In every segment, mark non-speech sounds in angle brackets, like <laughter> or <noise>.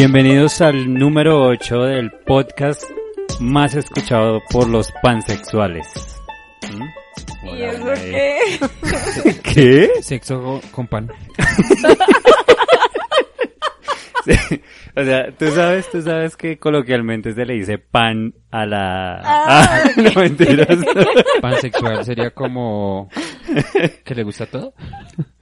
Bienvenidos al número 8 del podcast más escuchado por los pansexuales. ¿Mm? ¿Y Hola, eso qué? <laughs> ¿Qué? Sexo con pan. Sí. <laughs> O sea, tú sabes, tú sabes que coloquialmente se le dice pan a la... Ah, Ah, <laughs> no mentiras. Pansexual sería como que le gusta todo.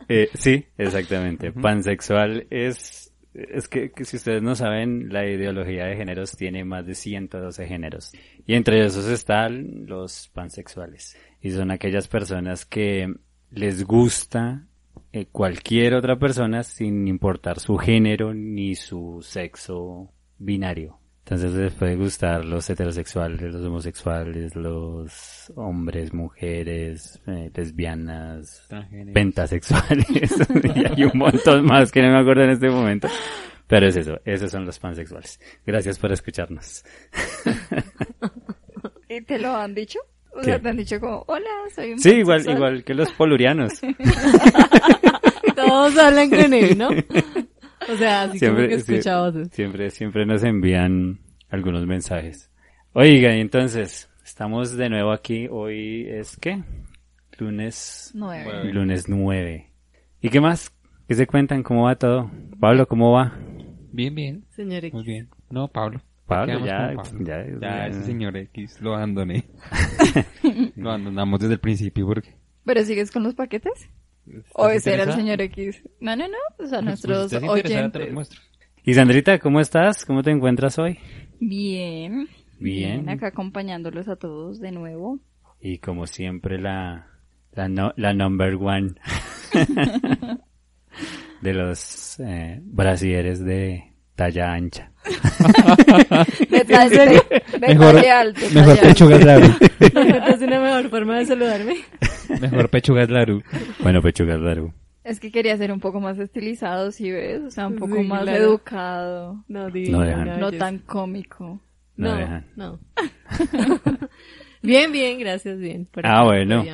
Eh, sí, exactamente. Pansexual es, es que, que si ustedes no saben, la ideología de géneros tiene más de 112 géneros. Y entre esos están los pansexuales. Y son aquellas personas que les gusta eh, cualquier otra persona sin importar su género ni su sexo binario. Entonces les puede gustar los heterosexuales, los homosexuales, los hombres, mujeres, eh, lesbianas, pentasexuales <laughs> y hay un montón más que no me acuerdo en este momento. Pero es eso, esos son los pansexuales. Gracias por escucharnos. <laughs> ¿Y te lo han dicho? O ¿Qué? sea, te han dicho como, hola, soy un Sí, igual, pansexual". igual que los polurianos. <laughs> Todos hablan con él, ¿no? O sea, así como que escucha voces. siempre, siempre nos envían algunos mensajes. Oiga, y entonces, estamos de nuevo aquí. Hoy es ¿qué? Lunes, Nueve. lunes 9. ¿Y qué más? ¿Qué se cuentan? ¿Cómo va todo? Pablo, ¿cómo va? Bien, bien. Señor X. Muy bien. No, Pablo. Pablo, ya, Pablo. ya, Ya, ya. ese señor X lo abandoné. <laughs> lo abandonamos desde el principio porque... ¿Pero sigues con los paquetes? ¿O ¿Estás ese era el señor X? No, no, no. O sea, Pues, nuestros interesada, te lo oyentes. Y Sandrita, ¿cómo estás? ¿Cómo te encuentras hoy? Bien. Bien. Acá acompañándolos a todos de nuevo. Y como siempre la, la, no- la number one <laughs> <laughs> de los eh, brasieres de talla ancha. <laughs> De talle, de Mejor- alto. Mejor pechugas Laru. ¿No encuentras una mejor forma de saludarme? Mejor pechugas Laru. Bueno, pechugas largo. Es que quería ser un poco más estilizado, ¿sí ves? O sea, un poco Sí, más claro. educado. No, No dejan. tan cómico. No No, dejan. no. <laughs> bien, bien, gracias, bien. Por Ah, bueno.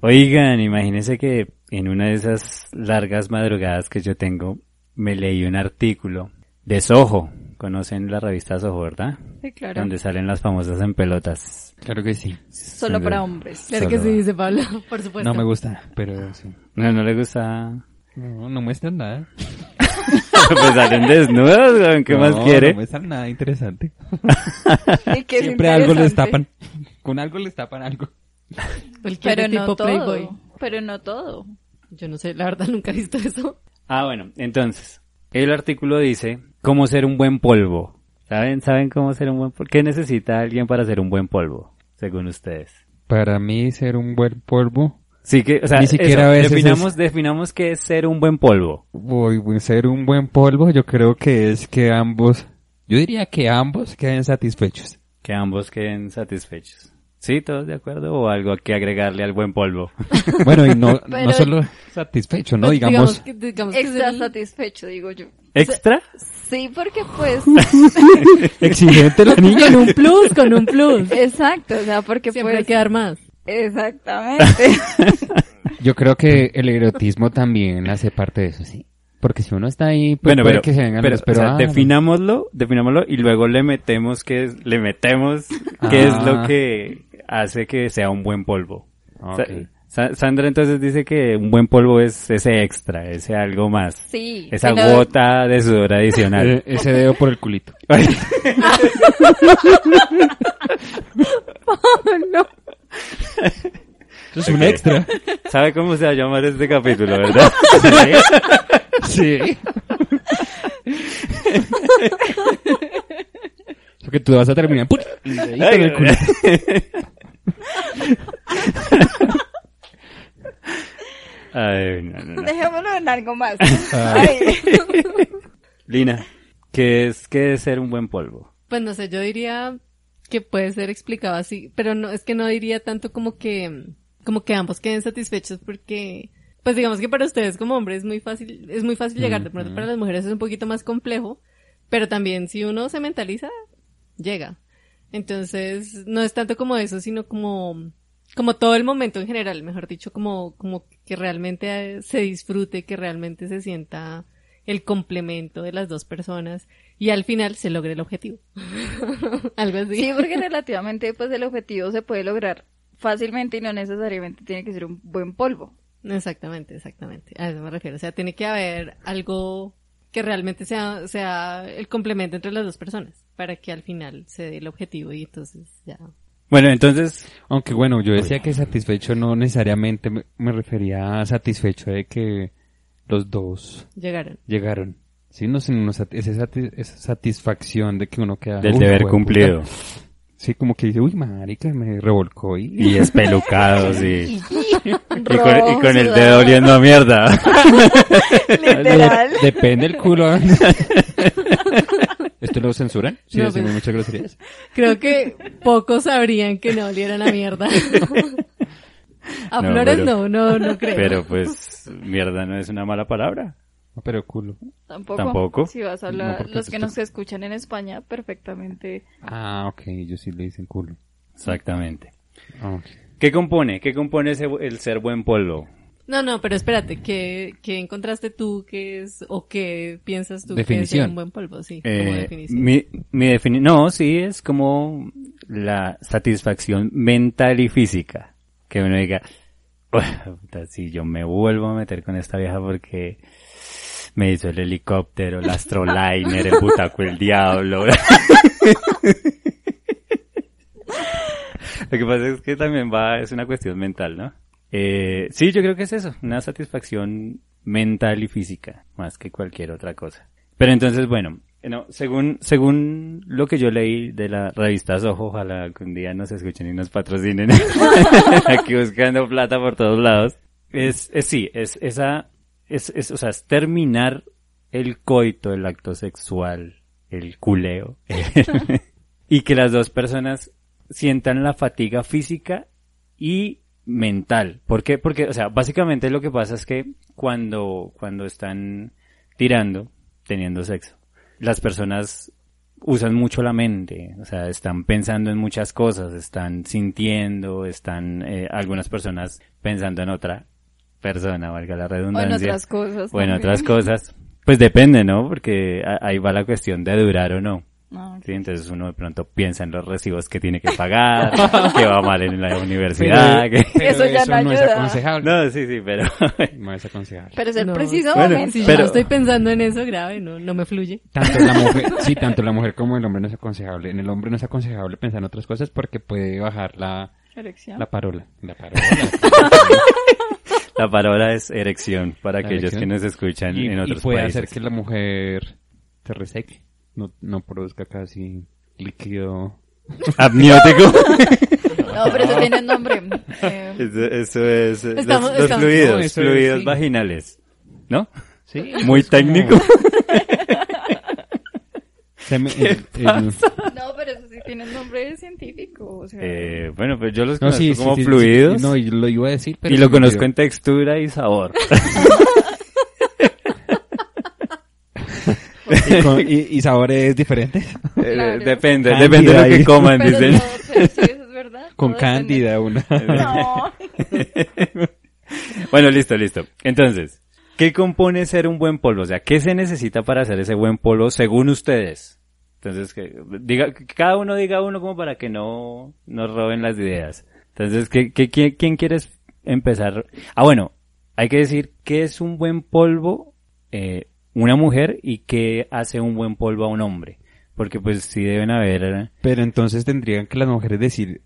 Oigan, imagínense que en una de esas largas madrugadas que yo tengo, me leí un artículo de Soho. Conocen la revista Soho, ¿verdad? Sí, claro. Donde salen las famosas en pelotas. Claro que sí. Solo para hombres. Claro que sí, dice Pablo, <laughs> por supuesto. No me gusta, pero sí. No, no le gusta. No, no muestran nada. <laughs> pues salen desnudos, ¿qué No, más quiere? No muestran nada interesante. <laughs> Y que es Siempre algo les tapan. Con algo les tapan algo. Cualquier Pero tipo no todo. playboy. Pero no todo. Yo no sé, la verdad nunca he visto eso. Ah, bueno, entonces, el artículo dice cómo ser un buen polvo. ¿Saben? ¿Saben cómo ser un buen polvo? ¿Qué necesita alguien para ser un buen polvo, según ustedes? Para mí ser un buen polvo, Sí que, o sea, Ni siquiera eso, a veces definamos, es- definamos qué es ser un buen polvo. voy ser un buen polvo, yo creo que es que ambos, yo diría que ambos queden satisfechos. Que ambos queden satisfechos. ¿Sí? ¿Todos de acuerdo? ¿O algo que agregarle al buen polvo? <laughs> Bueno, y no, <laughs> Pero- no solo satisfecho, ¿no? Pues, Digamos, que, digamos que Extra el- satisfecho, digo yo. ¿Extra? Sí, porque pues... <laughs> exigente la niña. Con un plus, con un plus. Exacto, o sea, porque Siempre hay pues... que dar más. Exactamente. Yo creo que el erotismo también hace parte de eso, sí. Porque si uno está ahí, pues bueno, puede pero, que se vengan pero, los, o pero sea, ah, definámoslo, definámoslo y luego le metemos que es, le metemos qué es lo Ah. que hace que sea un buen polvo. Ok. Sa- Sa- Sandra entonces dice que un buen polvo es ese extra, ese algo más. Sí. Esa pero- gota de sudor adicional. Eh, ese dedo por el culito. <laughs> Ay, <laughs> No. Eso es un extra. ¿Sabe cómo se va a llamar este capítulo, verdad? <laughs> Sí. Porque tú vas a terminar ¡put! Ay, no, no, no. Dejémoslo en algo más. Ay. Lina, ¿qué es, qué es ser un buen polvo? Pues no sé, yo diría que puede ser explicado así, pero no, es que no diría tanto como que, como que ambos queden satisfechos porque, pues digamos que para ustedes como hombres es muy fácil, es muy fácil llegar, de pronto para las mujeres es un poquito más complejo, pero también si uno se mentaliza, llega. Entonces, no es tanto como eso, sino como, como todo el momento en general, mejor dicho, como, como que realmente eh, se disfrute, que realmente se sienta el complemento de las dos personas y al final se logre el objetivo. <laughs> Algo así. Sí, porque relativamente pues el objetivo se puede lograr fácilmente y no necesariamente tiene que ser un buen polvo. Exactamente, exactamente. A eso me refiero. O sea, tiene que haber algo que realmente sea, sea el complemento entre las dos personas para que al final se dé el objetivo y entonces ya. Bueno, entonces, Aunque bueno, yo decía que satisfecho no necesariamente me, me refería a satisfecho de que los dos Llegaron. llegaron. Sí, no sé, no, sat- esa, esa satisfacción de que uno queda... del "Uy, deber jueputa". cumplido. <laughs> Sí, como que dice, uy, marica, me revolcó y... Y espelucado, sí. <laughs> Y con, y con el dedo oliendo a mierda. <laughs> Literal. De- <laughs> depende del culo. ¿Esto lo censuran? Sí, No, decimos pues- muchas groserías. Creo que pocos sabrían que no olieran a mierda. a No, flores pero- no, no, no creo. Pero pues, mierda no es una mala palabra. No, pero culo. Tampoco. Tampoco. Si vas a hablar, los que nos escuchan en España perfectamente. Ah, ok, ellos sí le dicen culo. Exactamente. Ah, ok. ¿Qué compone? ¿Qué compone ese, el ser buen polvo? No, no, pero espérate, ¿qué, qué encontraste tú que es, o qué piensas tú que es Definición. un buen polvo? Sí, como Eh, definición. mi, mi defini- no, sí, es como la satisfacción mental y física. Que uno diga, "Uf, puta, si yo me vuelvo a meter con esta vieja porque me hizo el helicóptero, el astroliner, el butaco, el diablo. Lo que pasa es que también va, es una cuestión mental, ¿no? Eh, sí, yo creo que es eso, una satisfacción mental y física, más que cualquier otra cosa. Pero entonces, bueno, no, según, según lo que yo leí de la revista Soho, ojalá un día nos escuchen y nos patrocinen, <laughs> aquí buscando plata por todos lados, es, es sí, es esa, es, es, o sea, es terminar el coito, el acto sexual, el culeo, <laughs> <laughs> y que las dos personas sientan la fatiga física y mental. ¿Por qué? Porque, o sea, básicamente lo que pasa es que cuando, cuando están tirando, teniendo sexo, las personas usan mucho la mente, o sea, están pensando en muchas cosas, están sintiendo, están eh, algunas personas pensando en otra persona, valga la O en redundancia. otras cosas. O en también. otras cosas. Pues depende, ¿no? Porque ahí va la cuestión de durar o no. No, Sí, entonces uno de pronto piensa en los recibos que tiene que pagar, <laughs> que va mal en la universidad, que... <laughs> Eso ya no es aconsejable. No, sí, sí, pero... No es <laughs> aconsejable. Pero es el No, preciso bueno, momento. Si yo pero- estoy pensando en eso grave, no, no me fluye. Tanto la mujer, sí, tanto la mujer como el hombre no es aconsejable. En el hombre no es aconsejable pensar en otras cosas porque puede bajar la, Erección. la parola. La parola. La palabra es erección para La aquellos erección. que nos escuchan y, en y otros puede países. hacer que la mujer se reseque. No, no produzca casi líquido. Amniótico. <laughs> No, pero eso tiene nombre. Eh, eso, eso es... Estamos- los, los estamos- fluidos, No, eso es, fluidos sí. vaginales. ¿No? Sí. Muy técnico. <laughs> Se me- el- el- no, pero eso sí tiene nombre científico. O sea, Eh, bueno, pues yo los no, conozco sí, como sí, fluidos. sí, no, y lo iba a decir, pero y lo conozco en textura y sabor. <laughs> y, con- y- y sabores diferentes. Eh, Claro. Depende, Cándida depende de lo que coman, pero, dicen. no, pero sí, eso es verdad. Con cándida una. <laughs> No. <laughs> Bueno, listo, listo. Entonces, ¿qué compone ser un buen polvo? O sea, ¿qué se necesita para hacer ese buen polvo según ustedes? Entonces, que diga, que cada uno diga uno como para que no nos roben las ideas. Entonces, ¿qué, qué, quién, quién quieres empezar? Ah, bueno, hay que decir qué es un buen polvo eh, una mujer y qué hace un buen polvo a un hombre. Porque pues sí deben haber... eh, Pero entonces tendrían que las mujeres decir,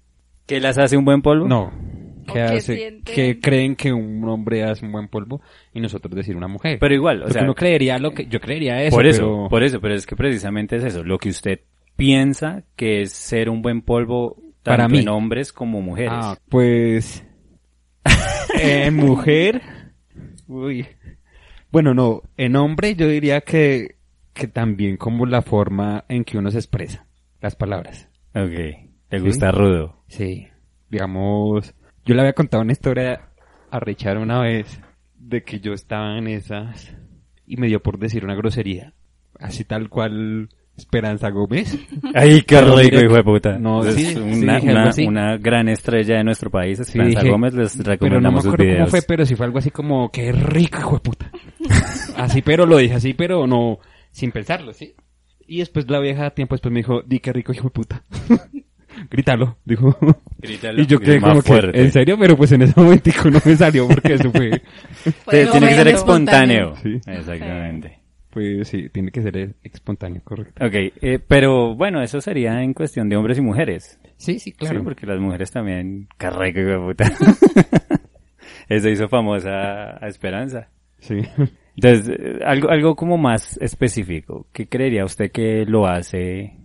¿Qué las hace un buen polvo? no, que que hace, sienten- que creen que un hombre hace un buen polvo y nosotros decir una mujer. Pero igual, o Porque sea... uno creería lo que, yo creería eso, por eso, pero- por eso, pero es que precisamente es eso, lo que usted piensa que es ser un buen polvo tanto Para mí. en hombres como mujeres. Ah, pues, <laughs> en mujer, uy, bueno, no, en hombre yo diría que, que también como la forma en que uno se expresa, las palabras. Ok, te gusta rudo. Sí, digamos, yo le había contado una historia a Richard una vez de que yo estaba en esas y me dio por decir una grosería, así tal cual Esperanza Gómez. <laughs> Ay, qué rico, mira hijo de puta. no, es sí, una, una, gran estrella de nuestro país, Sí, Esperanza dije, Gómez, les pero no me recomendamos acuerdo cómo fue, pero sí fue algo así como, qué rico, hijo de puta. <laughs> así, pero lo dije así, pero no, sin pensarlo, ¿sí? Y después la vieja, tiempo después me dijo, di qué rico, hijo de puta. <laughs> Grítalo, dijo. Grítalo, <laughs> y yo quedé más como que, fuerte. ¿en serio? Pero pues en ese momentico no me salió porque eso fue, <laughs> tiene que ser espontáneo. Sí. Exactamente. pues sí, tiene que ser espontáneo, correcto. Ok, eh, pero bueno, eso sería en cuestión de hombres y mujeres. Sí, sí, Sí, porque las mujeres también, carreco, de puta. <laughs> Eso hizo famosa a Esperanza. Sí. Entonces, eh, algo, algo como más específico. ¿Qué creería usted que lo hace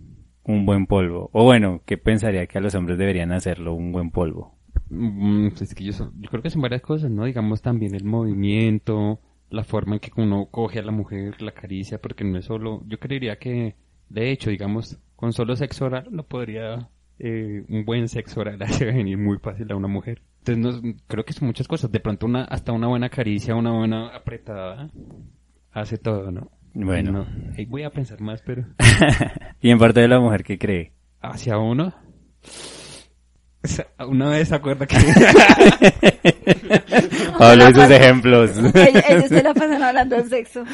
un buen polvo? O bueno, ¿qué pensaría que a los hombres deberían hacerlo un buen polvo? Mm, es que yo creo que son varias cosas, ¿no? Digamos también el movimiento, la forma en que uno coge a la mujer, la caricia, porque no es solo, yo creería que, de hecho, digamos, con solo sexo oral no podría, eh, un buen sexo oral <laughs> hace venir muy fácil a una mujer. Entonces, no, creo que son muchas cosas. De pronto una, hasta una buena caricia, una buena apretada, hace todo, ¿no? Bueno. No, ahí voy a pensar más, pero <laughs> y en parte de la mujer, ¿qué cree? hacia uno. <laughs> Una vez se acuerda que <laughs> Pablo y sus ejemplos. Ellos, ellos se la pasan hablando de sexo.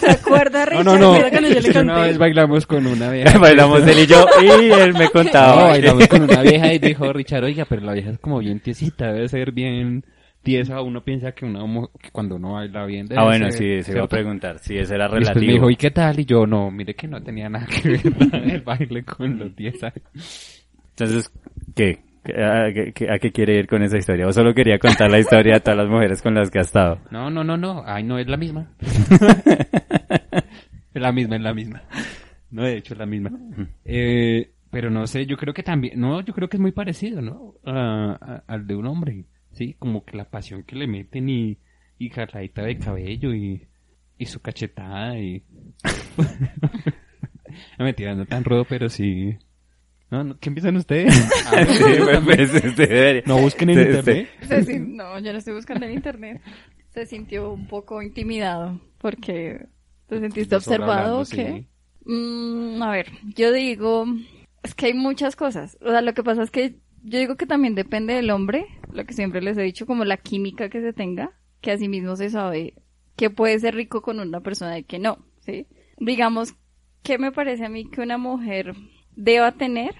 ¿Se acuerda, No, Richard? no, no. No, yo le una vez bailamos con una vieja. Bailamos él y yo y él me No, contaba. bailamos con una vieja y dijo Richard, oiga, pero la vieja es como bien tiesita, debe ser bien tiesa. Uno piensa que, una, que cuando uno baila bien debe Ah, bueno, ser, sí, se iba a preguntar si eso era Y después me relativo. dijo, ¿y qué tal? Y yo, no, mire que no tenía nada que ver <laughs> el baile con los 10 años. Entonces, ¿qué? ¿A qué, qué- a qué quiere ir con esa historia? ¿O solo quería contar la historia de todas las mujeres con las que ha estado? No, no, no, no, ay, no, es la misma. <laughs> es la misma, es la misma. No, de hecho, es la misma. Eh, pero no sé, yo creo que también, no, yo creo que es muy parecido, ¿no? A- a- al de un hombre, ¿sí? Como que la pasión que le meten y, y jaladita de cabello y, y su cachetada y... <laughs> no mentira, no tan rudo, pero sí... No, no, ¿qué empiezan ustedes? <laughs> Sí, <laughs> pues, pues, no busquen en internet. Se no, yo no estoy buscando en internet. Se sintió un poco intimidado porque te sentiste observado. hablando, ¿o qué? sí. Mm, a ver, yo digo, es que hay muchas cosas. O sea, lo que pasa es que yo digo que también depende del hombre, lo que siempre les he dicho, como la química que se tenga, que asimismo se sabe que puede ser rico con una persona y que no, ¿sí? Digamos, ¿qué me parece a mí que una mujer deba tener?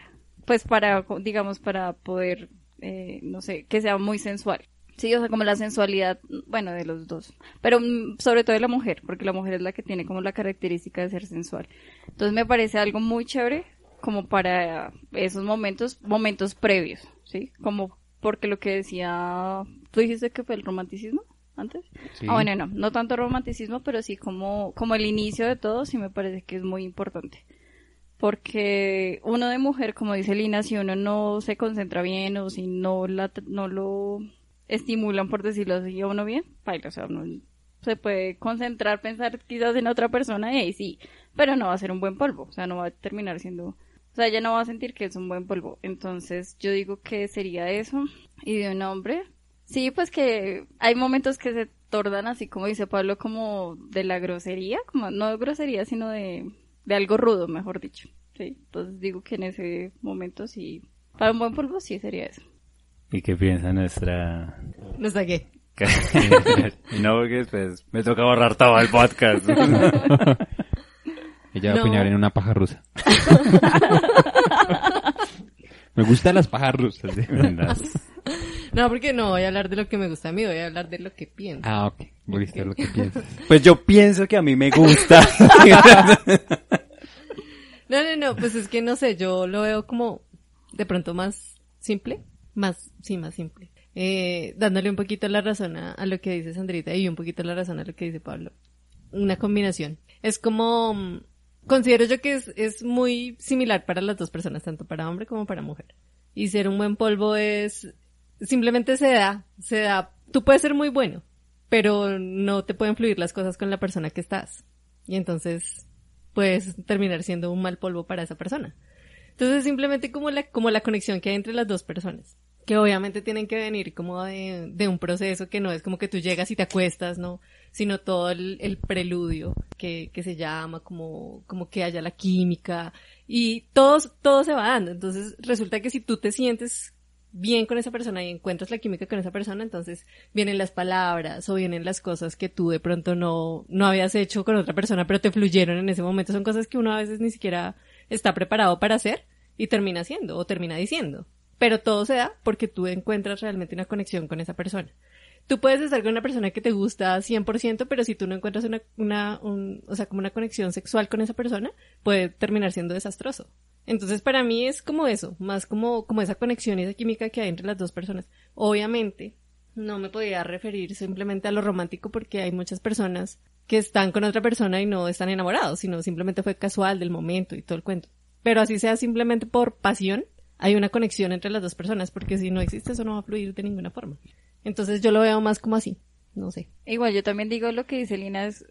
Pues para, digamos, para poder, eh, no sé, que sea muy sensual. Sí, o sea, como la sensualidad, bueno, de los dos. Pero mm, sobre todo de la mujer, porque la mujer es la que tiene como la característica de ser sensual. Entonces me parece algo muy chévere como para esos momentos, momentos previos, ¿sí? Como porque lo que decía, tú dijiste que fue el romanticismo antes. Sí. Ah, bueno, no, no tanto romanticismo, pero sí como, como el inicio de todo, sí me parece que es muy importante. Porque uno de mujer, como dice Lina, si uno no se concentra bien o si no la, no lo estimulan, por decirlo así, a uno bien, baila, o sea, uno se puede concentrar, pensar quizás en otra persona y ahí sí, pero no va a ser un buen polvo, o sea, no va a terminar siendo, o sea, ella no va a sentir que es un buen polvo. Entonces, yo digo que sería eso. Y de un hombre, sí, pues que hay momentos que se tornan así, como dice Pablo, como de la grosería, como no de grosería, sino de, de algo rudo, mejor dicho. Sí, entonces digo que en ese momento sí, para un buen polvo sí sería eso. ¿Y qué piensa nuestra... Sé qué. <laughs> no, porque después me toca borrar todo el podcast. <laughs> Ella va No. a opinar en una paja rusa. <laughs> Me gustan las pajas rusas. ¿sí? No, porque no voy a hablar de lo que me gusta a mí, voy a hablar de lo que pienso. Ah, ok. Listo, lo que piensas. <laughs> Pues yo pienso que a mí me gusta. <laughs> No, no, no, pues es que no sé, yo lo veo como de pronto más simple, más, sí, más simple. Eh, dándole un poquito la razón a, a lo que dice Sandrita y un poquito la razón a lo que dice Pablo. Una combinación. Es como, mm, considero yo que es, es muy similar para las dos personas, tanto para hombre como para mujer. Y ser un buen polvo es, simplemente se da, se da, tú puedes ser muy bueno, pero no te pueden fluir las cosas con la persona que estás. Y entonces puedes terminar siendo un mal polvo para esa persona. Entonces simplemente como la, como la conexión que hay entre las dos personas. Que obviamente tienen que venir como de, de un proceso que no es como que tú llegas y te acuestas, ¿no? Sino todo el, el preludio que, que se llama, como, como que haya la química. Y todo se va dando. Entonces resulta que si tú te sientes bien con esa persona y encuentras la química con esa persona, entonces vienen las palabras o vienen las cosas que tú de pronto no, no habías hecho con otra persona, pero te fluyeron en ese momento. Son cosas que uno a veces ni siquiera está preparado para hacer y termina haciendo o termina diciendo. Pero todo se da porque tú encuentras realmente una conexión con esa persona. Tú puedes estar con una persona que te gusta 100%, pero si tú no encuentras una, una, un, o sea, como una conexión sexual con esa persona, puede terminar siendo desastroso. Entonces para mí es como eso, más como, como esa conexión y esa química que hay entre las dos personas. Obviamente, no me podía referir simplemente a lo romántico porque hay muchas personas que están con otra persona y no están enamorados, sino simplemente fue casual del momento y todo el cuento. Pero así sea simplemente por pasión, hay una conexión entre las dos personas, porque si no existe eso no va a fluir de ninguna forma. Entonces yo lo veo más como así, no sé. Igual yo también digo lo que dice Lina es,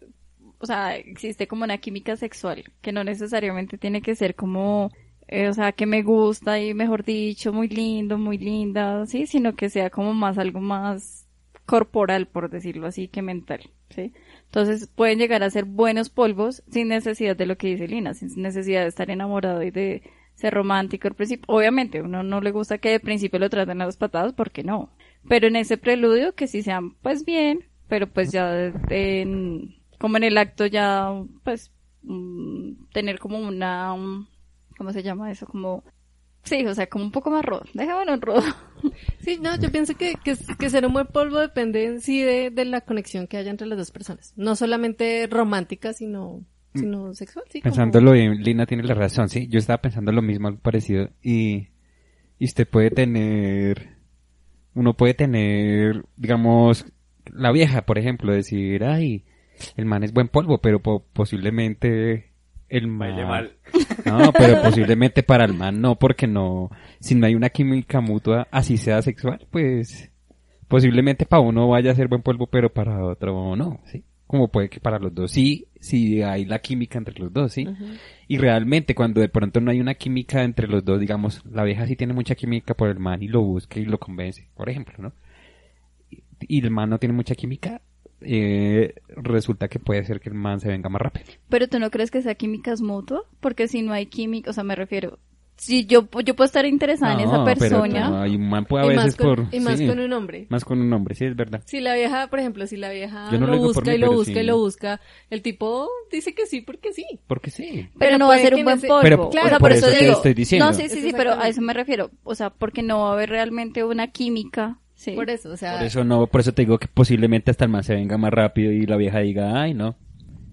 o sea, existe como una química sexual, que no necesariamente tiene que ser como, eh, o sea, que me gusta y mejor dicho, muy lindo, muy linda, sí, sino que sea como más algo más corporal, por decirlo así, que mental, sí. Entonces pueden llegar a ser buenos polvos sin necesidad de lo que dice Lina, sin necesidad de estar enamorado y de ser romántico al principio. Obviamente, uno no le gusta que de principio lo traten a las patadas, porque no. Pero en ese preludio que sí sean pues bien, pero pues ya en, como en el acto ya pues mm, tener como una um, ¿cómo se llama eso? Como Sí, o sea, como un poco más rudo. Déjame en rudo. <laughs> Sí, no, yo pienso que, que, que ser un buen polvo depende en sí de, de la conexión que haya entre las dos personas. No solamente romántica, sino sino sexual, sí. Pensándolo bien, Lina tiene la razón, sí. Yo estaba pensando lo mismo, algo parecido. Y, y usted puede tener, uno puede tener, digamos, la vieja, por ejemplo, decir, ay, el man es buen polvo, pero posiblemente el man... mal. <laughs> No, pero posiblemente para el man no, porque no, si no hay una química mutua, así sea sexual, pues posiblemente para uno vaya a ser buen polvo, pero para otro no, ¿sí? como puede que para los dos sí, sí hay la química entre los dos, ¿sí? Y realmente cuando de pronto no hay una química entre los dos, digamos, la vieja sí tiene mucha química por el man y lo busca y lo convence, por ejemplo, ¿no? Y el man no tiene mucha química, eh, resulta que puede ser que el man se venga más rápido. Pero tú no crees que esa química es mutua? Porque si no hay química, o sea, me refiero, si yo, yo puedo estar interesada en esa persona. no, y un man puede a veces con, por... y más sí, con un hombre. Más con un hombre, sí, es verdad. Si la vieja, por ejemplo, si la vieja no lo busca mí, y lo busca sí. y lo busca, el tipo dice que sí porque sí. Porque sí. Pero, Pero no va a ser un buen polvo. Pero- o claro, sea, por por eso eso te digo. estoy diciendo. No, sí, sí, sí, pero a eso me refiero. O sea, porque no va a haber realmente una química. Sí. Por eso, o sea, Por eso no, por eso te digo que posiblemente hasta el man se venga más rápido y la vieja diga, ay, no.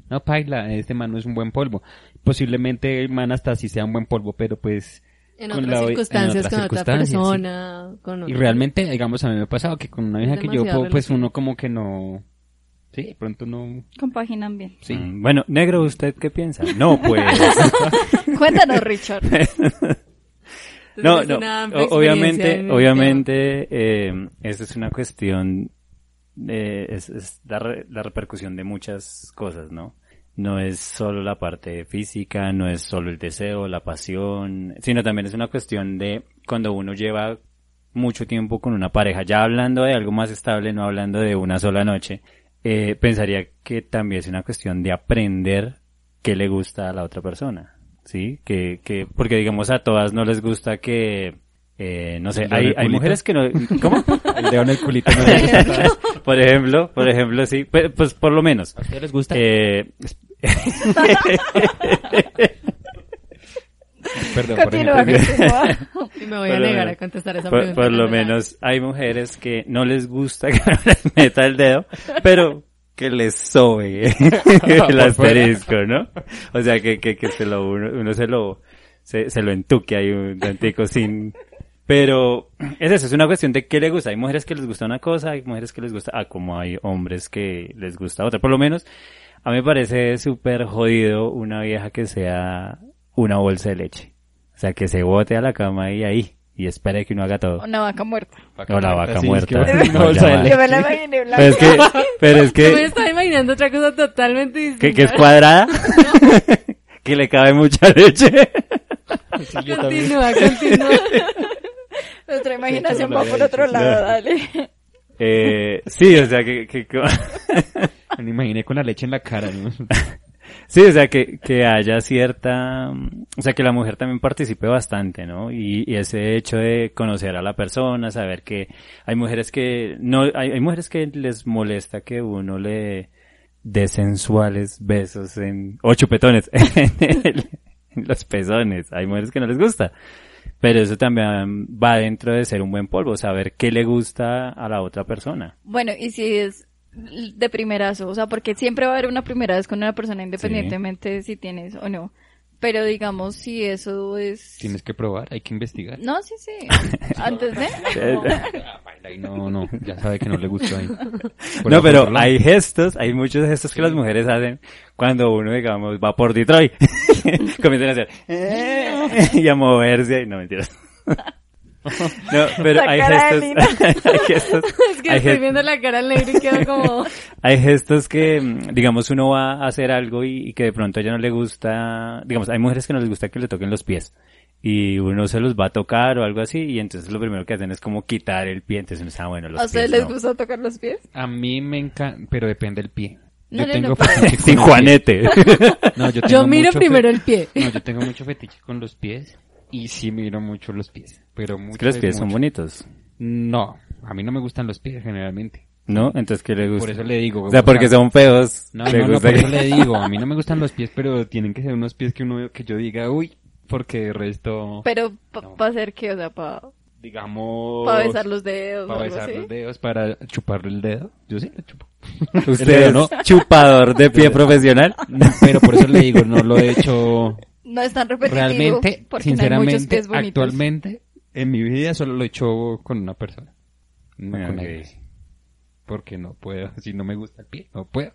No, paila, este man no es un buen polvo. Posiblemente el man hasta sí sea un buen polvo, pero pues... en con otras la- en circunstancias, otras con otra circunstancias, sí. persona, con Y otro- realmente, digamos, a mí me ha pasado que con una vieja que yo, puedo, pues uno como que no... Sí, de pronto no... Compaginan bien. Sí. Mm, Bueno, negro, ¿usted qué piensa? No, pues... <laughs> <laughs> Cuéntanos, Richard. <laughs> no, Entonces, no. Obviamente, en obviamente, eh, esa es una cuestión, eh, es, es la, re- la repercusión de muchas cosas, ¿no? No es solo la parte física, no es solo el deseo, la pasión, sino también es una cuestión de cuando uno lleva mucho tiempo con una pareja, ya hablando de algo más estable, no hablando de una sola noche, eh, pensaría que también es una cuestión de aprender qué le gusta a la otra persona, ¿sí? Que, que, porque digamos a todas no les gusta que, eh, no sé, ¿El dedo en hay, hay mujeres que no, ¿cómo? <laughs> El dedo en el culito no le gusta. <laughs> por ejemplo, por ejemplo, sí, pues, pues por lo menos. ¿A ustedes les gusta? Eh, <laughs> Perdón, por Continúa, ejemplo. continúa. <laughs> Y me voy Por a lo negar menos. a contestar esa por, pregunta. por lo menos hay mujeres que no les gusta <laughs> que les meta el dedo, pero que les sobe el asterisco, ¿no? O sea, que, que, que se lo, uno, uno se lo, se, se lo entuque ahí un tantico sin... Pero es eso, es una cuestión de qué le gusta. Hay mujeres que les gusta una cosa, hay mujeres que les gusta, ah, como hay hombres que les gusta otra. Por lo menos, a mí me parece súper jodido una vieja que sea una bolsa de leche. O sea, que se bote a la cama y ahí, y espere que uno haga todo. Una vaca muerta. O la vaca Sí, es muerta. que <laughs> No, bolsa de leche. Yo me la imaginé blanca. Pero es que, pero es Yo me que, estaba imaginando otra cosa totalmente distinta. <laughs> que, que es cuadrada, <laughs> que le cabe mucha leche. Sí, yo también. Continúa, continúa. Nuestra imaginación va por otro lado, dale. Eh, sí, o sea, que, que, que- Me imaginé con la leche en la cara. ¿no? <laughs> Sí, o sea, que, que haya cierta, o sea, que la mujer también participe bastante, ¿no? Y, y ese hecho de conocer a la persona, saber que hay mujeres que, no, hay, hay mujeres que les molesta que uno le dé sensuales besos en, o chupetones <laughs> en, el- en los pezones. Hay mujeres que no les gusta. Pero eso también va dentro de ser un buen polvo, saber qué le gusta a la otra persona. Bueno, y si es de primerazo, o sea, porque siempre va a haber una primera vez con una persona independientemente de si tienes o no. Pero digamos, si eso es... Tienes que probar, hay que investigar. No, sí, sí. <laughs> Antes de... No, no, ya sabe que no le gustó ahí. <laughs> No, pero controla. hay gestos, hay muchos gestos que las mujeres hacen cuando uno, digamos, va por Detroit. <laughs> Comienzan a hacer y a moverse y no mentiras. <laughs> No, pero La hay gestos, <laughs> hay gestos, <laughs> Es que hay, estoy ge- viendo la cara al negro y quedo como... hay gestos que, mm, digamos, uno va a hacer algo y, y que de pronto a ella no le gusta, digamos, hay mujeres que no les gusta que le toquen los pies y uno se los va a tocar o algo así y entonces lo primero que hacen es como quitar el pie, entonces uno está bueno, los ¿A ustedes les no". gusta tocar los pies? A mí me encanta, pero depende del pie. No, yo no, tengo no, fetiche Sin los Juanete. No, yo, Yo miro primero el pie. No, yo tengo mucho fetiche con los pies y sí miro mucho los pies, pero mucho que los es pies son bonitos. No, a mí no me gustan los pies generalmente. ¿No? Entonces, ¿qué le gusta? Por eso le digo. O sea, porque son feos. No, le no, no, por que- eso le <laughs> digo, a mí no me gustan los pies, pero tienen que ser unos pies que uno que yo diga, uy, porque de resto, Pero para No. hacer qué, o sea, para digamos, besar los dedos para besar así. los dedos, para chuparle el dedo. Yo sí lo chupo. Usted es ¿no? chupador de pie profesional. Pero por eso le digo, no lo he hecho No es tan repetitivo realmente, <laughs> porque no hay muchos sinceramente, pies bonitos. actualmente, en mi vida solo lo he hecho con una persona. No con nadie. Porque no puedo, <laughs> si no me gusta el pie, no puedo.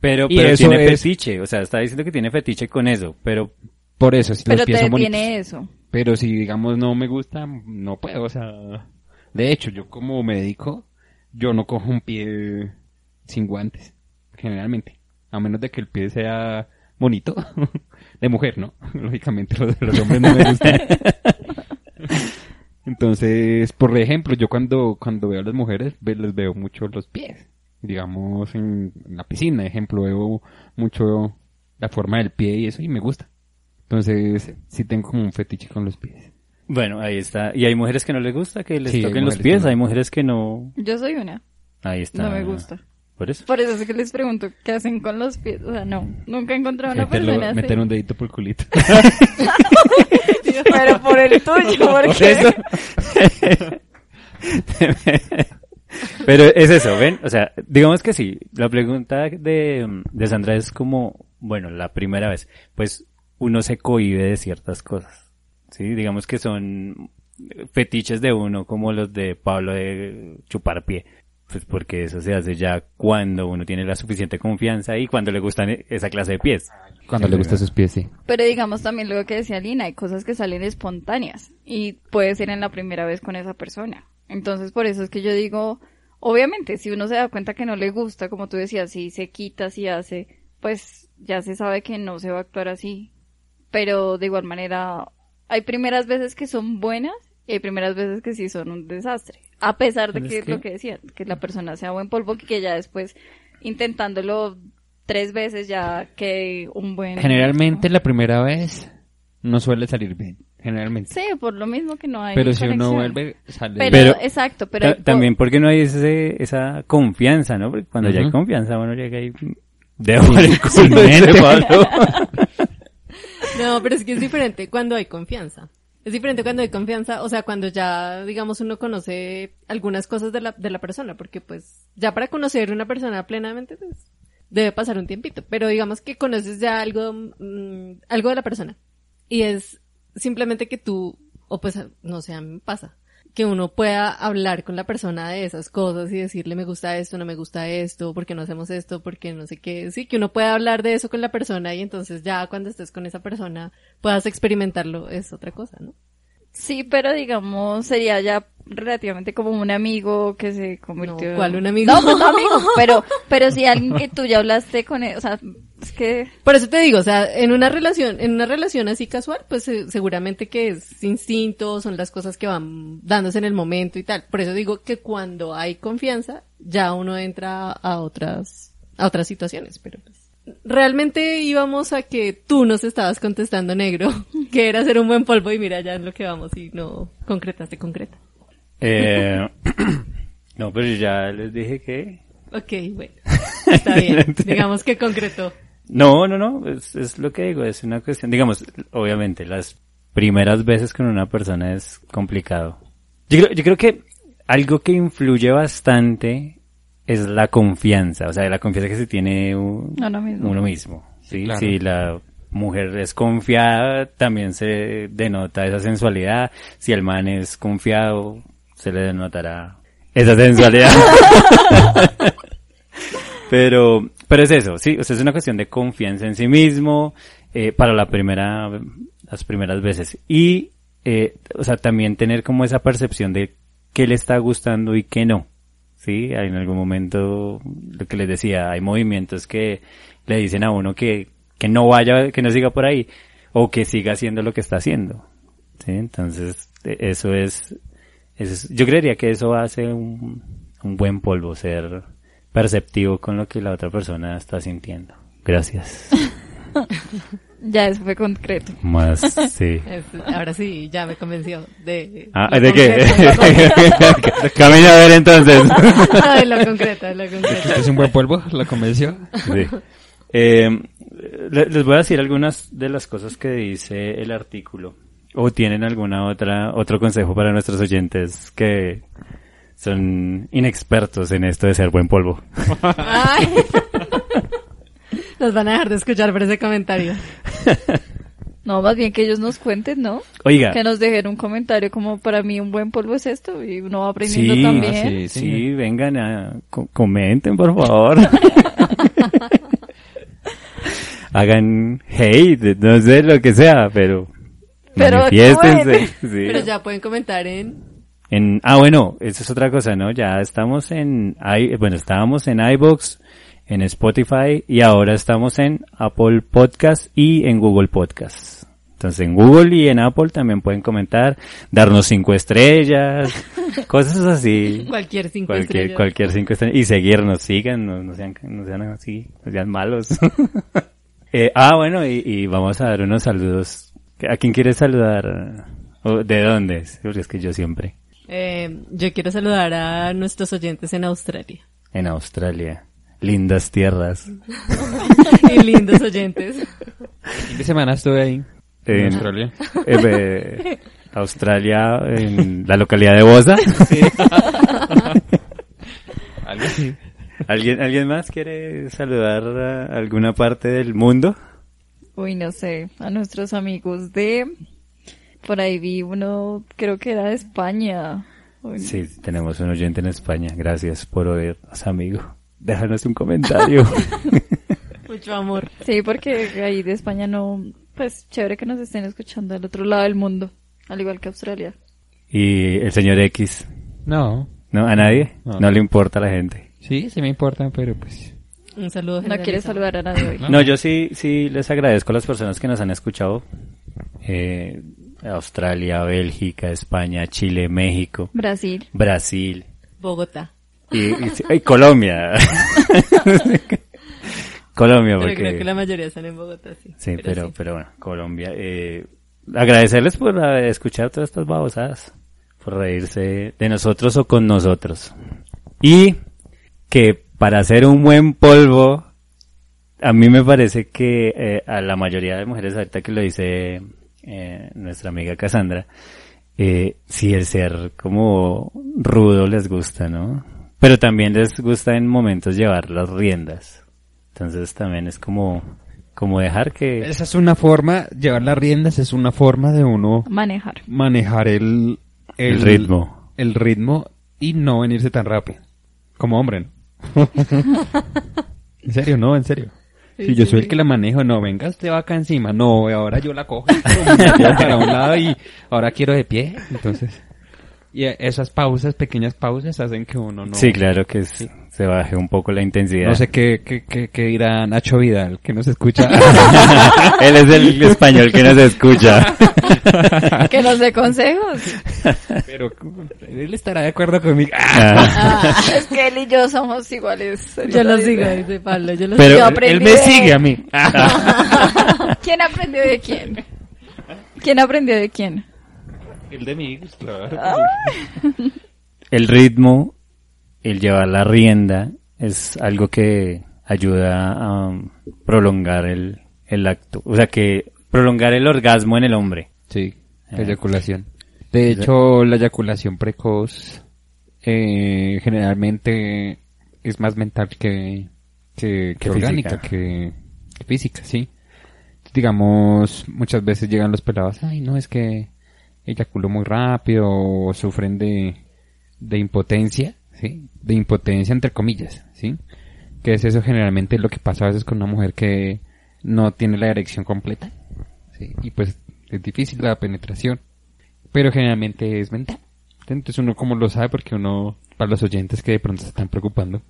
Pero, Y pero eso tiene es- fetiche. O sea, está diciendo que tiene fetiche con eso. Pero, Por eso, si Pero los pies te son bonitos. eso. Pero si, digamos, no me gusta, no puedo, o sea... De hecho, yo como médico, yo no cojo un pie sin guantes, generalmente. A menos de que el pie sea bonito. <laughs> De mujer, ¿no? <laughs> Lógicamente, los de los hombres no me gustan. <laughs> Entonces, por ejemplo, yo cuando, cuando veo a las mujeres, ve- les veo mucho los pies. Digamos, en, en la piscina, ejemplo, veo mucho la forma del pie y eso, y me gusta. Entonces, sí tengo como un fetiche con los pies. bueno, ahí está. Y hay mujeres que no les gusta que les Sí, toquen los pies. que no. Hay mujeres que no. Yo soy una. Ahí está. No me gusta. Por eso. Por eso es que les pregunto qué hacen con los pies. O sea, no. Nunca he encontrado una Meterlo- persona así. meter un dedito por el culito. <laughs> Pero por el tuyo, <laughs> porque... Eso. <laughs> Pero es eso, ¿ven? O sea, digamos que sí. La pregunta de, de Sandra es como, bueno, la primera vez, pues uno se cohíbe de ciertas cosas. Sí, digamos que son fetiches de uno, como los de Pablo de chupar pie. Pues porque eso se hace ya cuando uno tiene la suficiente confianza y cuando le gustan esa clase de pies. Cuando le gustan sus pies, sí. Pero digamos también lo que decía Lina, hay cosas que salen espontáneas y puede ser en la primera vez con esa persona. Entonces por eso es que yo digo, obviamente si uno se da cuenta que no le gusta, como tú decías, si se quita, si hace, pues ya se sabe que no se va a actuar así. Pero de igual manera, hay primeras veces que son buenas y hay primeras veces que sí son un desastre. A pesar de que es que- lo que decían, que la persona sea buen polvo, que ya después intentándolo tres veces ya que un buen... Generalmente la primera vez no suele salir bien. Generalmente. Sí, por lo mismo que no hay pero si uno conexión. vuelve, sale Pero, bien. Pero- exacto, pero hay también porque no hay ese, esa confianza, ¿no? Porque cuando ya hay confianza, bueno, llega ahí, dejo el sin culo y <laughs> mente. se <laughs> Pablo. <laughs> No, pero es que es diferente cuando hay confianza. Es diferente cuando hay confianza, o sea, cuando ya, digamos, uno conoce algunas cosas de la, de la persona, porque pues ya para conocer una persona plenamente, pues debe pasar un tiempito. Pero digamos que conoces ya algo, mm, algo de la persona. Y es simplemente que tú, o pues, no sé, a mí me pasa, que uno pueda hablar con la persona de esas cosas y decirle me gusta esto, no me gusta esto, por qué no hacemos esto, por qué no sé qué. Sí, que uno pueda hablar de eso con la persona y entonces ya cuando estés con esa persona puedas experimentarlo es otra cosa, ¿no? Sí, pero digamos, sería ya relativamente como un amigo que se convirtió... No, ¿cuál un amigo? No, pues no amigo, <laughs> pero, pero si alguien que tú ya hablaste con él, o sea, es que... Por eso te digo, o sea, en una relación, en una relación así casual, pues eh, seguramente que es instinto, son las cosas que van dándose en el momento y tal. Por eso digo que cuando hay confianza, ya uno entra a otras, a otras situaciones, pero pues, realmente íbamos a que tú nos estabas contestando negro, <laughs> que era hacer un buen polvo y mira ya en lo que vamos y no concretaste concreta. Eh, <coughs> no, pero ya les dije que... Ok, bueno. Está bien. <laughs> Digamos que concretó. No, no, no, es, es lo que digo, es una cuestión, digamos, obviamente, las primeras veces con una persona es complicado. Yo creo, yo creo que algo que influye bastante es la confianza, o sea, la confianza que se tiene un- Uno mismo. uno mismo. ¿sí? Claro. Si la mujer es confiada, también se denota esa sensualidad. Si el man es confiado, se le denotará esa sensualidad. <laughs> pero, pero es eso, sí, o sea, es una cuestión de confianza en sí mismo, eh, para la primera, las primeras veces. Y, eh, o sea, también tener como esa percepción de qué le está gustando y qué no. Sí, hay en algún momento, lo que les decía, hay movimientos que le dicen a uno que, que no vaya, que no siga por ahí, o que siga haciendo lo que está haciendo. Sí, entonces, e- eso es, eso es- yo creería que eso hace un, un buen polvo, ser perceptivo con lo que la otra persona está sintiendo. Gracias. <laughs> Ya eso fue concreto. Más, <laughs> sí. Es- ahora sí, ya me convenció de... Ah, lo ¿de qué? <laughs> Camina a ver entonces. <laughs> Ay, lo concreto, lo concreto. ¿Es un buen polvo? ¿La convenció? Sí. Eh, le- les voy a decir algunas de las cosas que dice el artículo. ¿O tienen alguna otra, otro consejo para nuestros oyentes que son inexpertos en esto de ser buen polvo? Ay. Nos van a dejar de escuchar por ese comentario. <laughs> No, más bien que ellos nos cuenten, ¿no? Oiga. Que nos dejen un comentario como para mí un buen polvo es esto y uno va aprendiendo Sí, también. ah, sí. Sí, vengan a, co- comenten por favor. <laughs> Hagan hate, no sé lo que sea, pero, Pero manifiéstense. <laughs> sí. Pero ya pueden comentar en... En, ah, bueno, esa es otra cosa, ¿no? Ya estamos en, bueno, estábamos en iBox, en Spotify y ahora estamos en Apple Podcast y en Google Podcast. Entonces en Google y en Apple también pueden comentar, darnos cinco estrellas, <laughs> cosas así. Cualquier cinco Cualquier, estrellas. cualquier cinco estrellas. Y seguirnos, sigan, no, no sean, no sean así, no sean malos. <laughs> Eh, ah, bueno, y, y vamos a dar unos saludos. ¿A quién quieres saludar? ¿O ¿De dónde? Porque es que yo siempre. Eh, yo quiero saludar a nuestros oyentes en Australia. En Australia. Lindas tierras. <laughs> y lindos oyentes. fin de semana estuve ahí. En En- Australia. Eh, eh, Australia, en la localidad de Bosa. <laughs> Algo así. ¿Alguien, ¿Alguien más quiere saludar a alguna parte del mundo? Uy, no sé, a nuestros amigos de... Por ahí vi uno, creo que era de España. Uy, Sí, tenemos un oyente en España. Gracias por oírnos, amigo. Déjanos un comentario. <laughs> Mucho amor. Sí, porque ahí de España no... Pues chévere que nos estén escuchando del otro lado del mundo, al igual que Australia. y el señor X. No. ¿No? ¿A nadie? No. No, le importa a la gente. Sí, sí me importa, pero pues... Un saludo No generalizado. saludar a nadie hoy. No. No, yo sí, sí les agradezco a las personas que nos han escuchado. Eh, Australia, Bélgica, España, Chile, México, Brasil. Brasil Bogotá. Y, y- y Colombia. <laughs> Colombia, Pero porque... creo que la mayoría están en Bogotá, sí. Sí, pero, sí. pero bueno, Colombia. Eh, agradecerles por eh, escuchar todas estas babosadas, por reírse de nosotros o con nosotros. Y que para hacer un buen polvo, a mí me parece que eh, a la mayoría de mujeres, ahorita que lo dice eh, nuestra amiga Cassandra, eh, si el ser como rudo les gusta, ¿no? Pero también les gusta en momentos llevar las riendas. Entonces también es como, como dejar que... Esa es una forma, llevar las riendas es una forma de uno Manejar. manejar el, El ritmo. El ritmo y no venirse tan rápido. Como hombre, ¿no? <laughs> en serio, no, en serio. Si yo soy el que la manejo, no, venga usted va acá encima, no, ahora yo la cojo <laughs> para un lado y ahora quiero de pie, entonces. Y esas pausas, pequeñas pausas hacen que uno no... Sí, claro que es, se baje un poco la intensidad. No sé qué, qué, qué, qué dirá Nacho Vidal, que nos escucha. <laughs> Él es el español que nos escucha. <laughs> que nos dé consejos. Pero él estará de acuerdo conmigo. Ah, es que él y yo somos iguales. Yo lo sigo, dice Pablo. Yo lo Pero sigo. Yo aprendí él me de- sigue a mí. <laughs> ¿Quién aprendió de quién? ¿Quién aprendió de quién? El de mí, pues, claro. El ritmo, el llevar la rienda, es algo que ayuda a um, prolongar el, el acto. O sea, que prolongar el orgasmo en el hombre. Sí, la Eh. eyaculación. De hecho, la eyaculación precoz eh, generalmente es más mental que, que, que Que orgánica, física. que, que física, sí. Digamos, muchas veces llegan los pelados, ay, no, es que eyaculo muy rápido o sufren de, de impotencia, ¿sí? De impotencia entre comillas, ¿sí? Que es eso generalmente lo que pasa a veces con una mujer que no tiene la erección completa, ¿sí? Y pues es difícil la penetración, pero generalmente es mental. Entonces uno como lo sabe porque uno, para los oyentes que de pronto se están preocupando,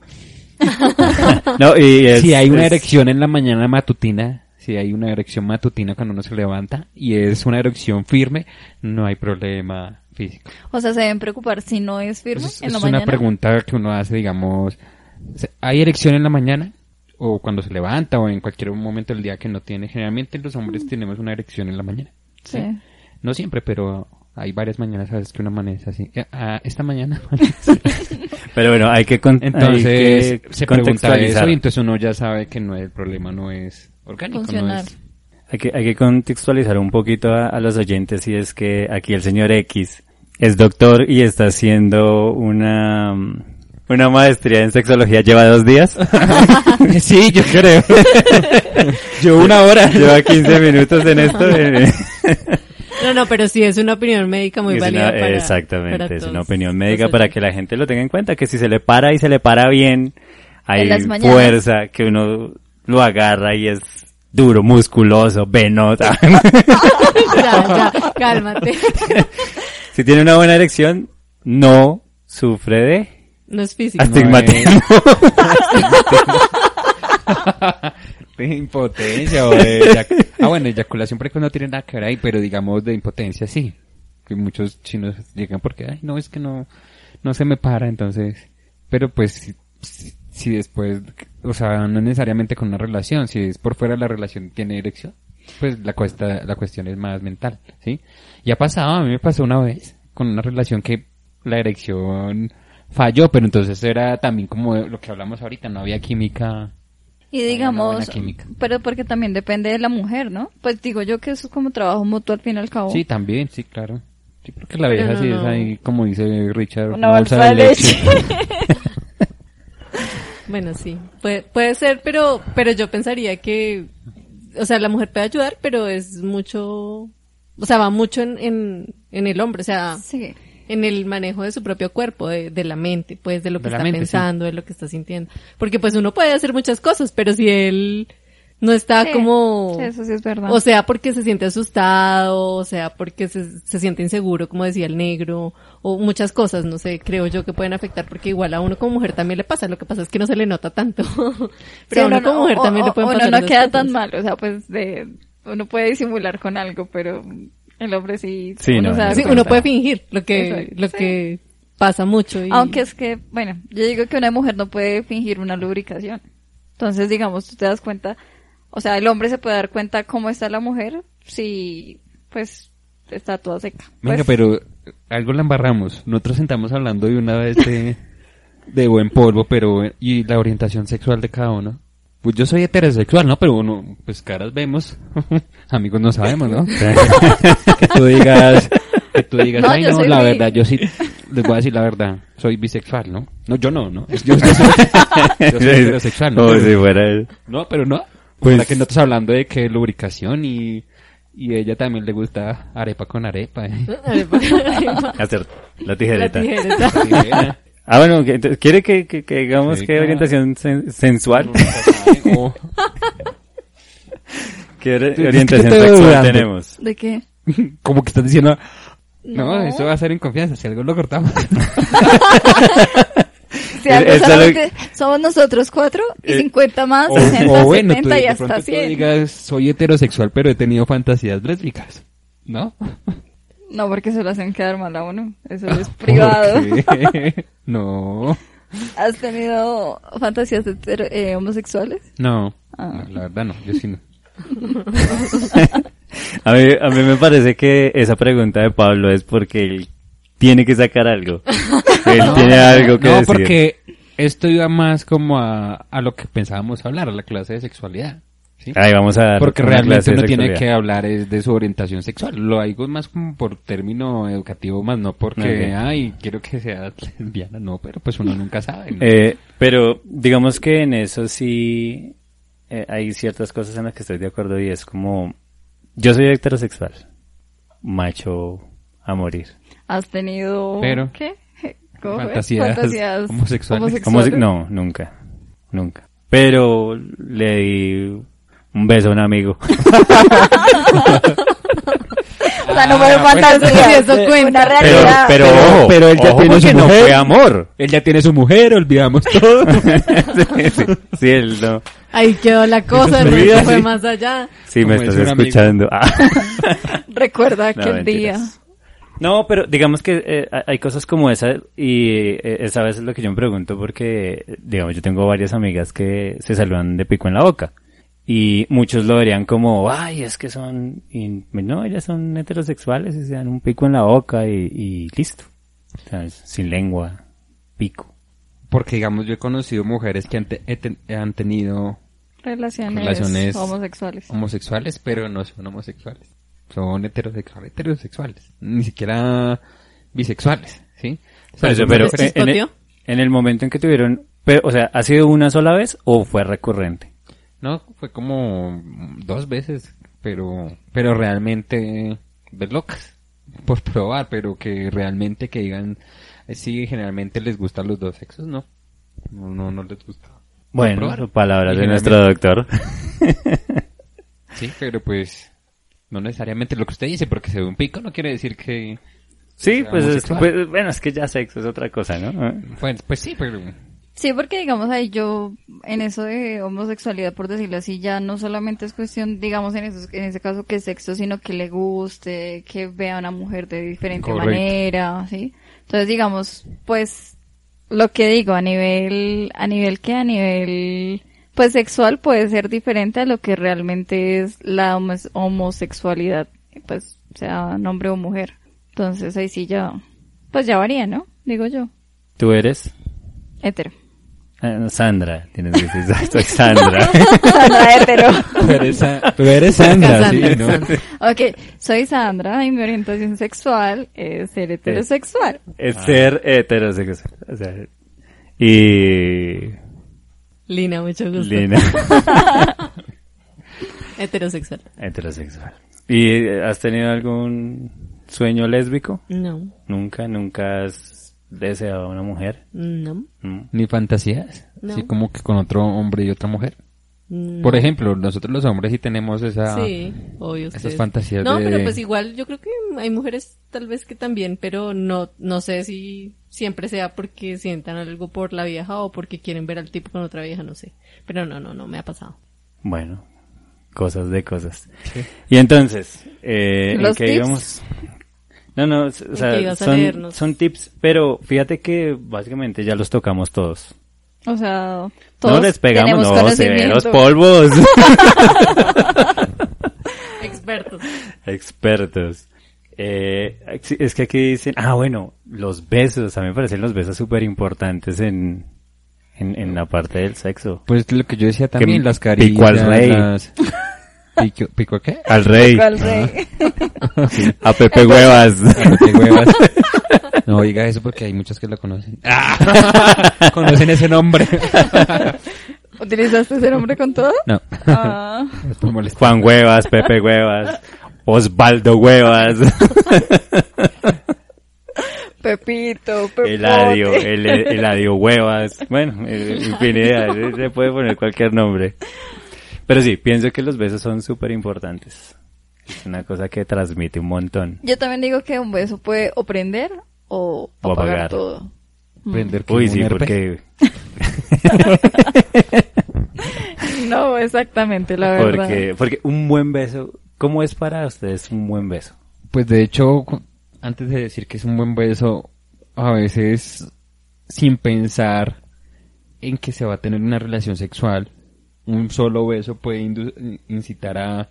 <laughs> No, y <laughs> es- si hay una es- erección en la mañana matutina, si hay una erección matutina cuando uno se levanta y es una erección firme, no hay problema físico. O sea, se deben preocupar si no es firme Entonces, en la es una pregunta que uno hace, digamos, ¿se- ¿hay erección en la mañana? O cuando se levanta o en cualquier momento del día que no tiene. Generalmente los hombres tenemos una erección en la mañana. Sí. No siempre, pero hay varias mañanas a veces que uno amanece así. Eh, ah, esta mañana. <laughs> <laughs> Pero bueno, hay que, con- entonces hay que se pregunta eso y entonces uno ya sabe que no el problema no es orgánico, no Funcional. es Hay que, hay que contextualizar un poquito a, a los oyentes y es que aquí el señor X es doctor y está haciendo una, una maestría en sexología. ¿Lleva dos días? <laughs> <laughs> sí, yo creo. <laughs> yo una hora. Lleva 15 minutos en esto. eh. No, no, pero sí es una opinión médica muy Es válida una- para exactamente, para es una opinión médica para que la gente lo tenga en cuenta, que si se le para y se le para bien, hay fuerza, que uno lo agarra y es duro, musculoso, venoso. <laughs> ya, ya, cálmate. <laughs> si tiene una buena erección, no sufre de No es físico. astigmatismo. <laughs> de impotencia o de ah bueno eyaculación precoz no tiene nada que ver ahí pero digamos de impotencia sí que muchos chinos llegan porque ay no es que no no se me para entonces pero pues si después o sea no necesariamente con una relación si es por fuera la relación tiene erección pues la cuesta la cuestión es más mental sí y ha pasado a mí me pasó una vez con una relación que la erección falló pero entonces era también como lo que hablamos ahorita no había química Y digamos, química. pero porque también depende de la mujer, ¿no? Pues digo yo que eso es como trabajo mutuo al fin y al cabo. Sí, también, sí, claro. Sí, porque la vieja no, sí es ahí, como dice Richard, Una bolsa de leche. <laughs> Bueno, sí, puede, puede ser, pero, pero yo pensaría que, o sea, la mujer puede ayudar, pero es mucho, o sea, va mucho en, en, en el hombre, o sea, Sí. en el manejo de su propio cuerpo, de, de la mente, pues, de lo que De está mente, pensando, de lo que está sintiendo. Porque pues uno puede hacer muchas cosas, pero si él no está Sí, como, eso sí es verdad. o sea, porque se siente asustado, o sea, porque se, se siente inseguro, como decía el negro, o muchas cosas, no sé, creo yo que pueden afectar, porque igual a uno como mujer también le pasa, lo que pasa es que no se le nota tanto. <laughs> Pero Sí, a uno no- como mujer o- también o- le pueden uno pasar no esas queda cosas. tan mal, o sea, pues de, uno puede disimular con algo, pero el hombre sí, Sí, uno no, no, Sí, uno puede fingir lo que, Exacto. lo Sí. que pasa mucho. Y... Aunque es que, bueno, yo digo que una mujer no puede fingir una lubricación. Entonces, digamos, tú te das cuenta, o sea, el hombre se puede dar cuenta cómo está la mujer si, pues, está toda seca. Venga, Pues, pero algo la embarramos. Nosotros sentamos hablando de una vez de, de buen polvo, pero, y la orientación sexual de cada uno. Pues yo soy heterosexual, ¿no? Pero uno, pues caras vemos. <laughs> Amigos no sabemos, ¿no? <laughs> que tú digas, que tú digas, No, ay no, la bi- verdad, yo sí, les voy a decir la verdad, soy bisexual, ¿no? No, yo no, ¿no? Yo, <laughs> yo soy, yo soy heterosexual, ¿no? Como si fuera el- No, pero no. Pues- Pues que no estás hablando de que lubricación y, y ella también le gusta arepa con arepa. ¿eh? <laughs> hacer <laughs> la La tijereta. tijereta. <laughs> Sí, ¿eh? Ah, bueno, que- entonces, ¿quiere que, que, que digamos Sí, qué claro. orientación sen- sensual? ¿Qué que orientación sexual tenemos? ¿De qué? como que estás diciendo, no, No. eso va a ser en confianza, si algo lo cortamos. <laughs> Es solamente somos nosotros cuatro y Eh, 50 más, O, 60, o bueno, tú 70 y hasta pronto tú 100. digas, soy heterosexual, pero he tenido fantasías lésbicas. ¿No? <laughs> No, porque se lo hacen quedar mal a uno. Eso <laughs> es privado. No. ¿Has tenido fantasías eh, homosexuales? No. Ah. No, La verdad no, yo sí no. A mí, a mí me parece que esa pregunta de Pablo es porque él tiene que sacar algo. <laughs> Él tiene algo que no, decir. porque esto iba más como a, a lo que pensábamos hablar, a la clase de sexualidad. ¿sí? Ahí vamos a dar Porque una realmente uno tiene que hablar es de su orientación sexual. Lo digo más como por término educativo, más no porque, ay, quiero que sea lesbiana, no, pero pues uno nunca sabe. ¿no? Eh, pero digamos que en eso sí eh, hay ciertas cosas en las que estoy de acuerdo y es como yo soy heterosexual, macho a morir. ¿Has tenido Pero- qué? <laughs> ¿Cómo fue? Fantasías homosexuales. Si- no, nunca, nunca. Pero le di un beso a un amigo. <laughs> O sea, no fue Ah, bueno, fantasía, sí, eso cuenta. una Pero, realidad. pero, Pero- ojo, pero él ya ojo tiene su no mujer. fue amor. Él ya tiene su mujer, olvidamos todo. <laughs> sí, sí, sí, él no. Ahí quedó la cosa, no fue más allá. Sí, me estás escuchando. Ah. Recuerda No, aquel día. No, pero digamos que eh, hay- cosas como esa y eh, esa vez es lo que yo me pregunto porque, digamos, yo tengo varias amigas que se saludan de pico en la boca y muchos lo verían como, ay, es que son, y, no, ellas son heterosexuales y se dan un pico en la boca y, y listo, sin lengua, pico. Porque, digamos, yo he conocido mujeres que han, te- he ten- han tenido Relaciones, Relaciones- homosexuales. homosexuales, pero no son homosexuales. Son heterosexuales, heterosexuales. Ni siquiera bisexuales, ¿sí? O sea, pero heterosexuales. en, el, chispoteó? en el momento en que tuvieron, pero, o sea, ¿ha sido una sola vez o fue recurrente? No, fue como dos veces, pero, pero realmente de locas. Por probar, pero que realmente que digan, eh, sí, generalmente les gustan los dos sexos, no. No, no, no les gusta. Bueno, palabras Y de nuestro doctor. Sí, pero pues, no necesariamente lo que usted dice, porque se ve un pico no quiere decir que, Sí, pues, es, pues, bueno, es que ya sexo es otra cosa, ¿no? pues, pues sí, pero, Sí, porque digamos ahí yo, en eso de homosexualidad, por decirlo así, ya no solamente es cuestión, digamos en, esos, en ese caso que sexo, sino que le guste, que vea a una mujer de diferente Correcto. manera, ¿sí? Entonces digamos, pues, lo que digo, a nivel, a nivel que a nivel, pues sexual puede ser diferente a lo que realmente es la homo- homosexualidad, pues, sea hombre o mujer. Entonces ahí sí ya, pues ya varía, ¿no? Digo yo. ¿Tú eres? Hetero. Ah, Sandra, tienes que decir, <laughs> soy Sandra. Sandra hetero. tú eres, Sandra, sí, ¿no? Ok, soy Sandra y mi orientación sexual es ser heterosexual. es ser heterosexual. O sea, y... Lina, mucho gusto. Lina, <laughs> Heterosexual. heterosexual. ¿Y eh, has tenido algún sueño lésbico? No, Nunca, nunca has deseado a una mujer. no. Mm. Ni fantasías, No. así como que con otro hombre y otra mujer. No. Por ejemplo, nosotros los hombres sí tenemos esa... Sí, obvio. esas fantasías No, de- pero pues igual yo creo que hay mujeres tal vez que también, pero no, no sé si siempre sea porque sientan algo por la vieja o porque quieren ver al tipo con otra vieja, no sé. Pero no, no, no, me ha pasado. Bueno, cosas de cosas. Y entonces, eh, ¿en ¿Los qué tips? íbamos? No, no, o sea, son tips, pero fíjate que básicamente ya los tocamos todos. O sea, todos no les pegamos, tenemos no, severos polvos. <laughs> Expertos. Expertos. Eh, es que aquí dicen, ah, bueno, los besos, a mí me parecen los besos súper importantes en, en, en la parte del sexo. Pues lo que yo decía también, Que las pico carillas, al rey. las... ¿Pico, ¿Pico qué? Al rey, ¿Cuál rey? <laughs> a Pepe Huevas. Qué huevas. <laughs> No diga eso porque hay muchos que lo conocen. <laughs> <laughs> conocen ese nombre. <laughs> ¿Utilizaste ese nombre con todo? No. Ah. Juan Huevas, Pepe Huevas, Osvaldo Huevas, Pepito, Pepote. Eladio, el, Eladio Huevas, bueno, eh, infinidad, eh, se puede poner cualquier nombre. Pero sí, pienso que los besos son súper importantes. Es una cosa que transmite un montón. Yo también digo que un beso puede o prender o, O apagar apagar. todo. Prender que Uy, sí, herpes. porque, <laughs> No, exactamente, la verdad. porque, porque un buen beso, ¿cómo es para ustedes un buen beso? Pues de hecho, antes de decir que es un buen beso, a veces sin pensar en que se va a tener una relación sexual, un solo beso puede incitar a,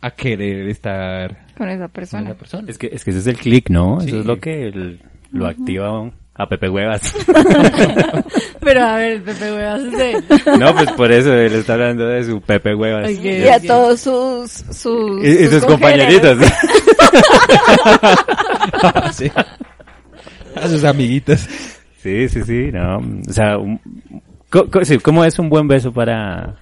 a querer estar Con esa con persona. esa persona. Es que, es que ese es el click, ¿no? Sí. Eso es lo que el- lo activa a Pepe Huevas. <laughs> Pero a ver, Pepe Huevas es de <laughs> no, pues por eso él está hablando de su Pepe Huevas. Y a todos sus, sus, Y, y sus congéneres. compañeritos. <laughs> Sí. A sus amiguitas. sí, sí, sí, no. O sea, un- co- co- sí, ¿cómo es un buen beso para...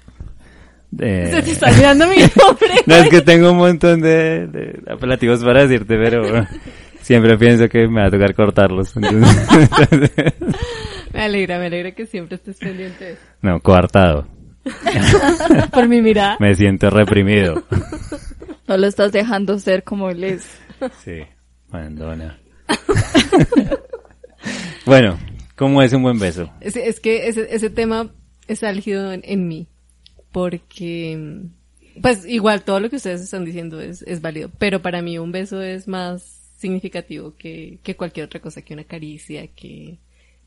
eh, Se te está mirando mi <laughs> nombre. No, es que tengo un montón de, de apelativos para decirte, pero <laughs> siempre pienso que me va a tocar cortarlos. entonces- <laughs> Me alegra, me alegra que siempre estés pendiente de eso. no, coartado. Por mi mirada. Me siento reprimido. No lo estás dejando ser como él es. Sí, mandona. bueno, ¿cómo es un buen beso? Es, es que ese, ese tema es álgido en, en mí. Porque, pues igual todo lo que ustedes están diciendo es, es válido. Pero para mí un beso es más significativo que, que cualquier otra cosa, que una caricia, que...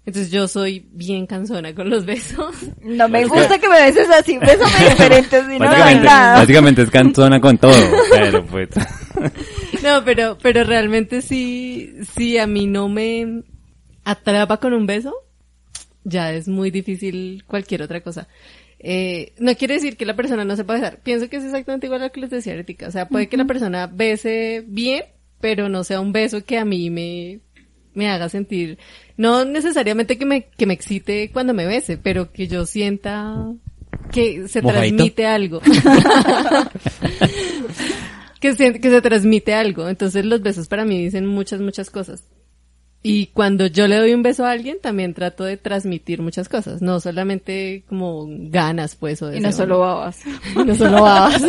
Entonces yo soy bien cansona con los besos. No me gusta que me beses así, bésame diferente, si no, no hay Básicamente, nada. básicamente es cantona con todo, pero pues... <laughs> No, pero, pero realmente sí, sí a mí no me atrapa con un beso, ya es muy difícil cualquier otra cosa. Eh, no quiere decir que la persona no sepa besar. Pienso que es exactamente igual a lo que les decía ahorita. O sea, puede que la persona bese bien, pero no sea un beso que a mí me, me haga sentir, no necesariamente que me, que me excite cuando me bese, pero que yo sienta que se Mojadito. transmite algo. <laughs> <laughs> que se, que se transmite algo. Entonces los besos para mí dicen muchas, muchas cosas. Y cuando yo le doy un beso a alguien, también trato de transmitir muchas cosas. No solamente como ganas, pues, o Y <laughs> no solo babas. no solo babas.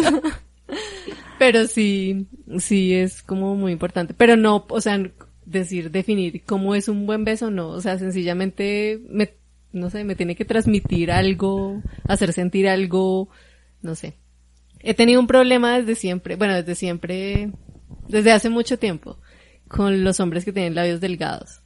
<laughs> Pero sí, sí es como muy importante. Pero no, o sea, decir, definir cómo es un buen beso, no. O sea, sencillamente me, no sé, me tiene que transmitir algo, hacer sentir algo, no sé. He tenido un problema desde siempre, bueno, desde siempre, desde hace mucho tiempo, con los hombres que tienen labios delgados.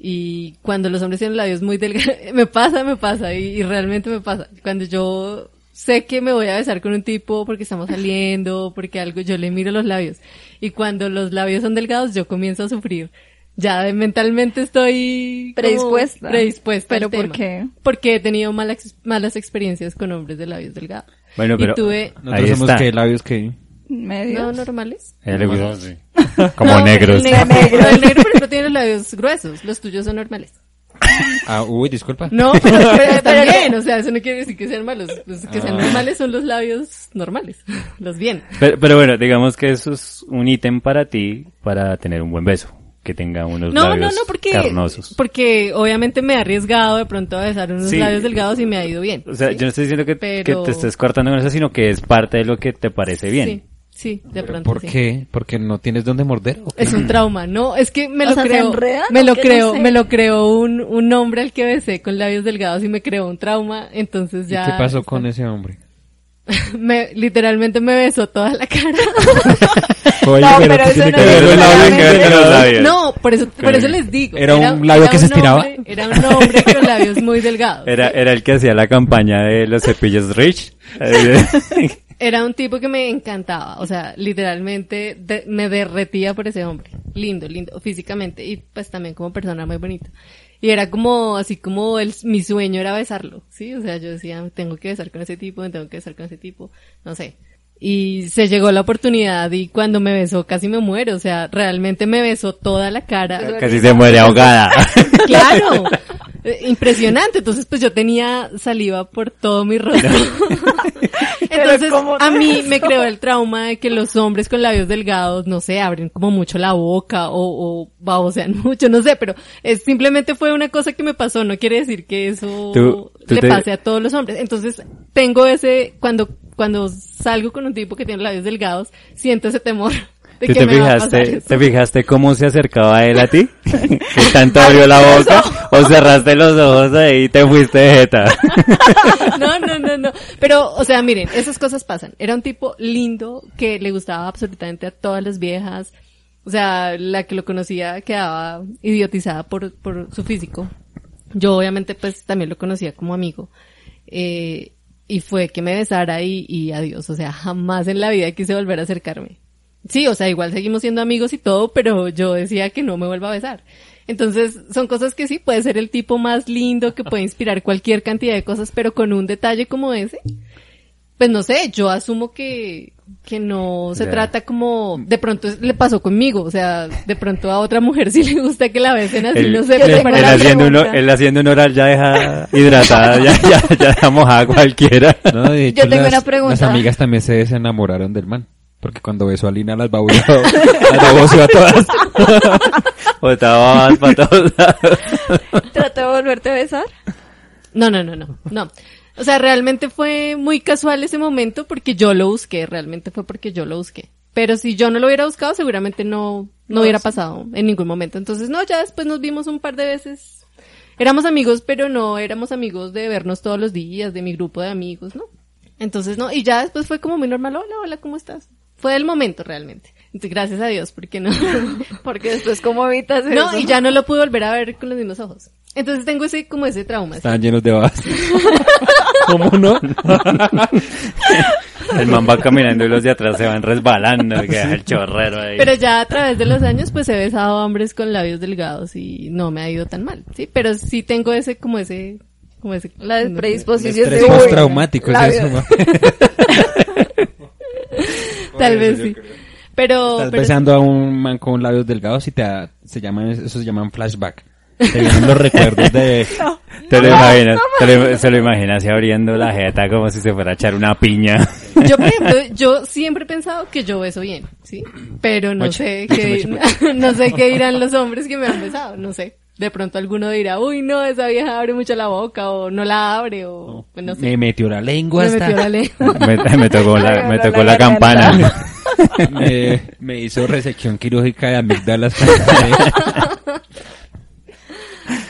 Y cuando los hombres tienen labios muy delgados, <laughs> me pasa, me pasa, y, y realmente me pasa. Cuando yo sé que me voy a besar con un tipo porque estamos <laughs> saliendo, porque algo, yo le miro los labios. Y cuando los labios son delgados, yo comienzo a sufrir. Ya mentalmente estoy Predispuesta. predispuesta al ¿Pero por tema. qué? Porque he tenido malas, malas experiencias con hombres de labios delgados. Bueno, pero... Y tuve, Ahí Nosotros somos está. que labios que... Medio. no normales. Le así. <laughs> Como No, negros. El negro, el <laughs> negro, por ejemplo, tiene los labios gruesos. Los tuyos son normales. Ah, uy, disculpa. No, <laughs> pero, pero también, o sea, eso no quiere decir que sean malos. Los que sean normales son los labios normales. Los bien. Pero, pero bueno, digamos que eso es un ítem para ti para tener un buen beso. Que tenga unos No, no, labios no, porque, carnosos. porque obviamente me he arriesgado de pronto a besar unos Sí. labios delgados y me ha ido bien. O sea, ¿sí? yo no estoy diciendo que, Pero- que te estés cortando con eso, sino que es parte de lo que te parece bien. Sí, sí, de ¿Pero pronto ¿Por sí. qué? ¿Porque no tienes dónde morder? ¿o qué? Es un <clears throat> trauma, no, es que me O lo sea, ¿se creo, enredan me lo creo, No sé. me lo creó un, un hombre al que besé con labios delgados y me creó un trauma, entonces ¿Y ya. qué pasó con ese hombre? <laughs> me, literalmente me besó toda la cara. <laughs> Oye, No, por eso, por eso les digo. ¿Era un labio que se estiraba? hombre- era un hombre con labios muy <laughs> delgados. Era, era el que hacía la campaña de los cepillos Rich. Era un tipo que me encantaba, o sea, literalmente me derretía por ese hombre. Lindo, lindo, físicamente y pues también como persona muy bonito. Y era como, así como el, mi sueño era besarlo, ¿sí? O sea, yo decía, tengo que besar con ese tipo, tengo que besar con ese tipo, no sé. Y se llegó la oportunidad y cuando me besó casi me muero, o sea, realmente me besó toda la cara. Casi se muere ahogada. <laughs> Claro, <laughs> eh, impresionante. Entonces, pues yo tenía saliva por todo mi rostro. <laughs> Entonces, ¿cómo a mí me creó el trauma de que los hombres con labios delgados, no sé, abren como mucho la boca o, o babosean mucho, no sé, pero es simplemente fue una cosa que me pasó. No quiere decir que eso tú le te- pase a todos los hombres. Entonces, tengo ese, cuando, cuando salgo con un tipo que tiene labios delgados, siento ese temor. de ¿Tú que te me va a pasar fijaste, te fijaste cómo se acercaba él a ti? <laughs> ¿Que tanto abrió la boca? ¿O cerraste los ojos ahí y te fuiste de jeta? <laughs> No, no, no, no. Pero, o sea, miren, esas cosas pasan. Era un tipo lindo que le gustaba absolutamente a todas las viejas. O sea, la que lo conocía quedaba idiotizada por, por su físico. Yo obviamente pues también lo conocía como amigo. Eh, y fue que me besara y, y adiós. O sea, jamás en la vida quise volver a acercarme. Sí, o sea, igual seguimos siendo amigos y todo, pero yo decía que no me vuelva a besar. Entonces, son cosas que sí, puede ser el tipo más lindo que puede inspirar cualquier cantidad de cosas, pero con un detalle como ese, pues no sé, yo asumo que, que no se trata como, de pronto le pasó conmigo, o sea, de pronto a otra mujer <laughs> sí le gusta que la besen así, Él, no sé, él- él haciendo pregunta. él haciendo un oral ya deja hidratada, ya, ya, ya deja mojada a cualquiera. <laughs> No, de hecho, Yo tengo las, una pregunta. Las amigas también se desenamoraron del man. Porque cuando besó a Lina las babulló, <laughs> las baboseó a todas. Botaba babas para todos lados. ¿Trató de volverte a besar? No, no, no, no, no. O sea, realmente fue muy casual ese momento porque yo lo busqué, realmente fue porque yo lo busqué. Pero si yo no lo hubiera buscado, seguramente no, no, No, hubiera sí. pasado en ningún momento. Entonces, no, ya después nos vimos un par de veces. Éramos amigos, pero no éramos amigos de vernos todos los días, de mi grupo de amigos, ¿no? Entonces, no, y ya después fue como muy normal, hola, hola, ¿cómo estás? Fue el momento realmente. Entonces, gracias a Dios, porque no. <laughs> Porque después, ¿cómo evitas eso? no, y ya no lo pude volver a ver con los mismos ojos. Entonces tengo ese, como ese trauma. ¿sí? Estaban llenos de babas. <laughs> ¿Cómo no? <laughs> El man va caminando y los de atrás se van resbalando, que deja el chorrero ahí. Pero ya a través de los años, pues he besado hombres con labios delgados y no me ha ido tan mal, ¿sí? Pero sí tengo ese, como ese, como ese... La predisposición de... uy, postraumático es labios. eso, ¿no? <laughs> Tal vez sí. Pero, Estás pero besando a un man con labios delgados y te da- se llaman, eso se llaman flashback. Te vienen los recuerdos de... <laughs> Te lo imaginas, te lo- se lo imaginas así abriendo la jeta como si se fuera a echar una piña. yo, por ejemplo, <laughs> yo siempre he pensado que yo beso bien, ¿sí? Pero no Mucho, sé mucho, qué, mucho, <laughs> no sé qué dirán los hombres que me han besado, no sé. De pronto alguno dirá, uy, no, esa vieja abre mucho la boca, o no la abre, o pues no sé. Me metió la lengua Me hasta... metió la lengua. Me, me tocó la, me La tocó la garganta. campana. me, me hizo resección quirúrgica de amígdalas.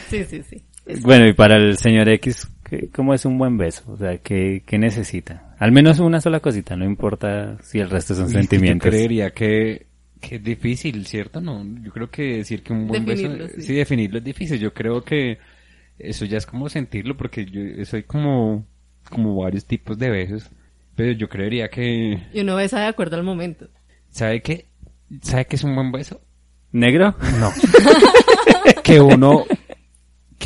<laughs> Sí, sí, sí. Bueno, y para el señor X, ¿qué- ¿cómo es un buen beso? O sea, ¿qué, qué necesita? Al menos una sola cosita, no importa si el resto son Yo sentimientos. creería que, que es difícil, ¿cierto? No, yo creo que decir que un buen Definirlo, beso, sí. sí. definirlo es difícil. Yo creo que eso ya es como sentirlo porque yo soy como, como varios tipos de besos. Pero yo creería que, Y uno besa de acuerdo al momento. ¿sabe qué? ¿Sabe qué es un buen beso? ¿Negro? No. <laughs> que uno,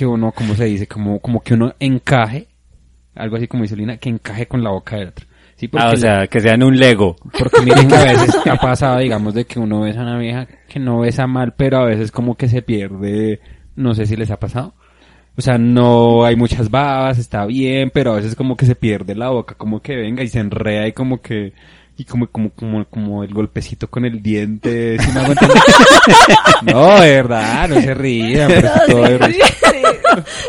que uno, como se dice, como, como que uno encaje, algo así como dice Lina, que encaje con la boca del otro. Sí, porque Ah, o sea, que sean un Lego. porque miren que a veces <laughs> ha pasado, digamos, de que uno besa a una vieja que no besa mal, pero a veces como que se pierde, no sé si les ha pasado. O sea, no hay muchas babas, está bien, pero a veces como que se pierde la boca, como que venga y se enreda y como que, y como, como, como, como el golpecito con el diente, ¿sí me hago entender? <laughs> No, de verdad, no se rían, pero es todo de verdad.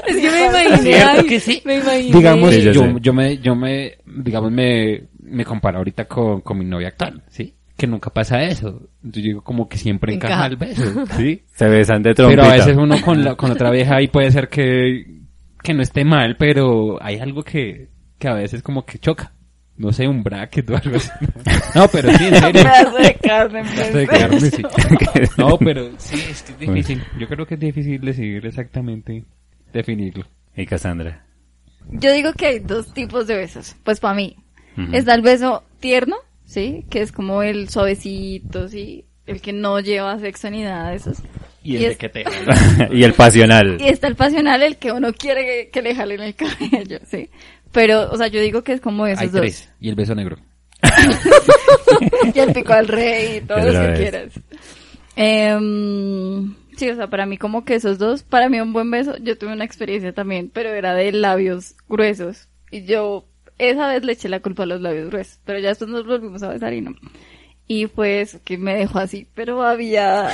Es que me imaginé. ¿Cierto ay, que sí? Me imaginé. Digamos, Sí, yo yo, me, yo me, digamos, me, me comparo ahorita con, con mi novia actual, ¿sí? Que nunca pasa eso. Entonces yo digo como que siempre encaja, Encaja. el beso, ¿sí? <laughs> Se besan de Pero trompita. a veces uno con la, con otra vieja ahí puede ser que, que no esté mal, pero hay algo que, que a veces como que choca. No sé, un bracket o algo así. No, <laughs> pero sí, en serio. de carne, <laughs> pues. De carne, sí. <laughs> No, pero sí, es que es difícil. Yo creo que es difícil decidir exactamente, definirlo. Y Cassandra. Yo digo que hay dos tipos de besos. Pues para mí. Está el beso tierno, ¿sí? Que es como el suavecito, ¿sí? El que no lleva sexo ni nada de esos. Y Y el es- que te... y el pasional. Y está el pasional, el que uno quiere que, que le jalen el cabello, ¿sí? Pero, o sea, yo digo que es como esos Hay dos. tres. Y el beso negro. <laughs> y el pico al rey y todo lo que quieras. Em, sí, o sea, para mí como que esos dos, para mí un buen beso, yo tuve una experiencia también, pero era de labios gruesos. Y yo esa vez le eché la culpa a los labios gruesos, pero ya después nos volvimos a besar y no. Y pues que me dejó así, pero había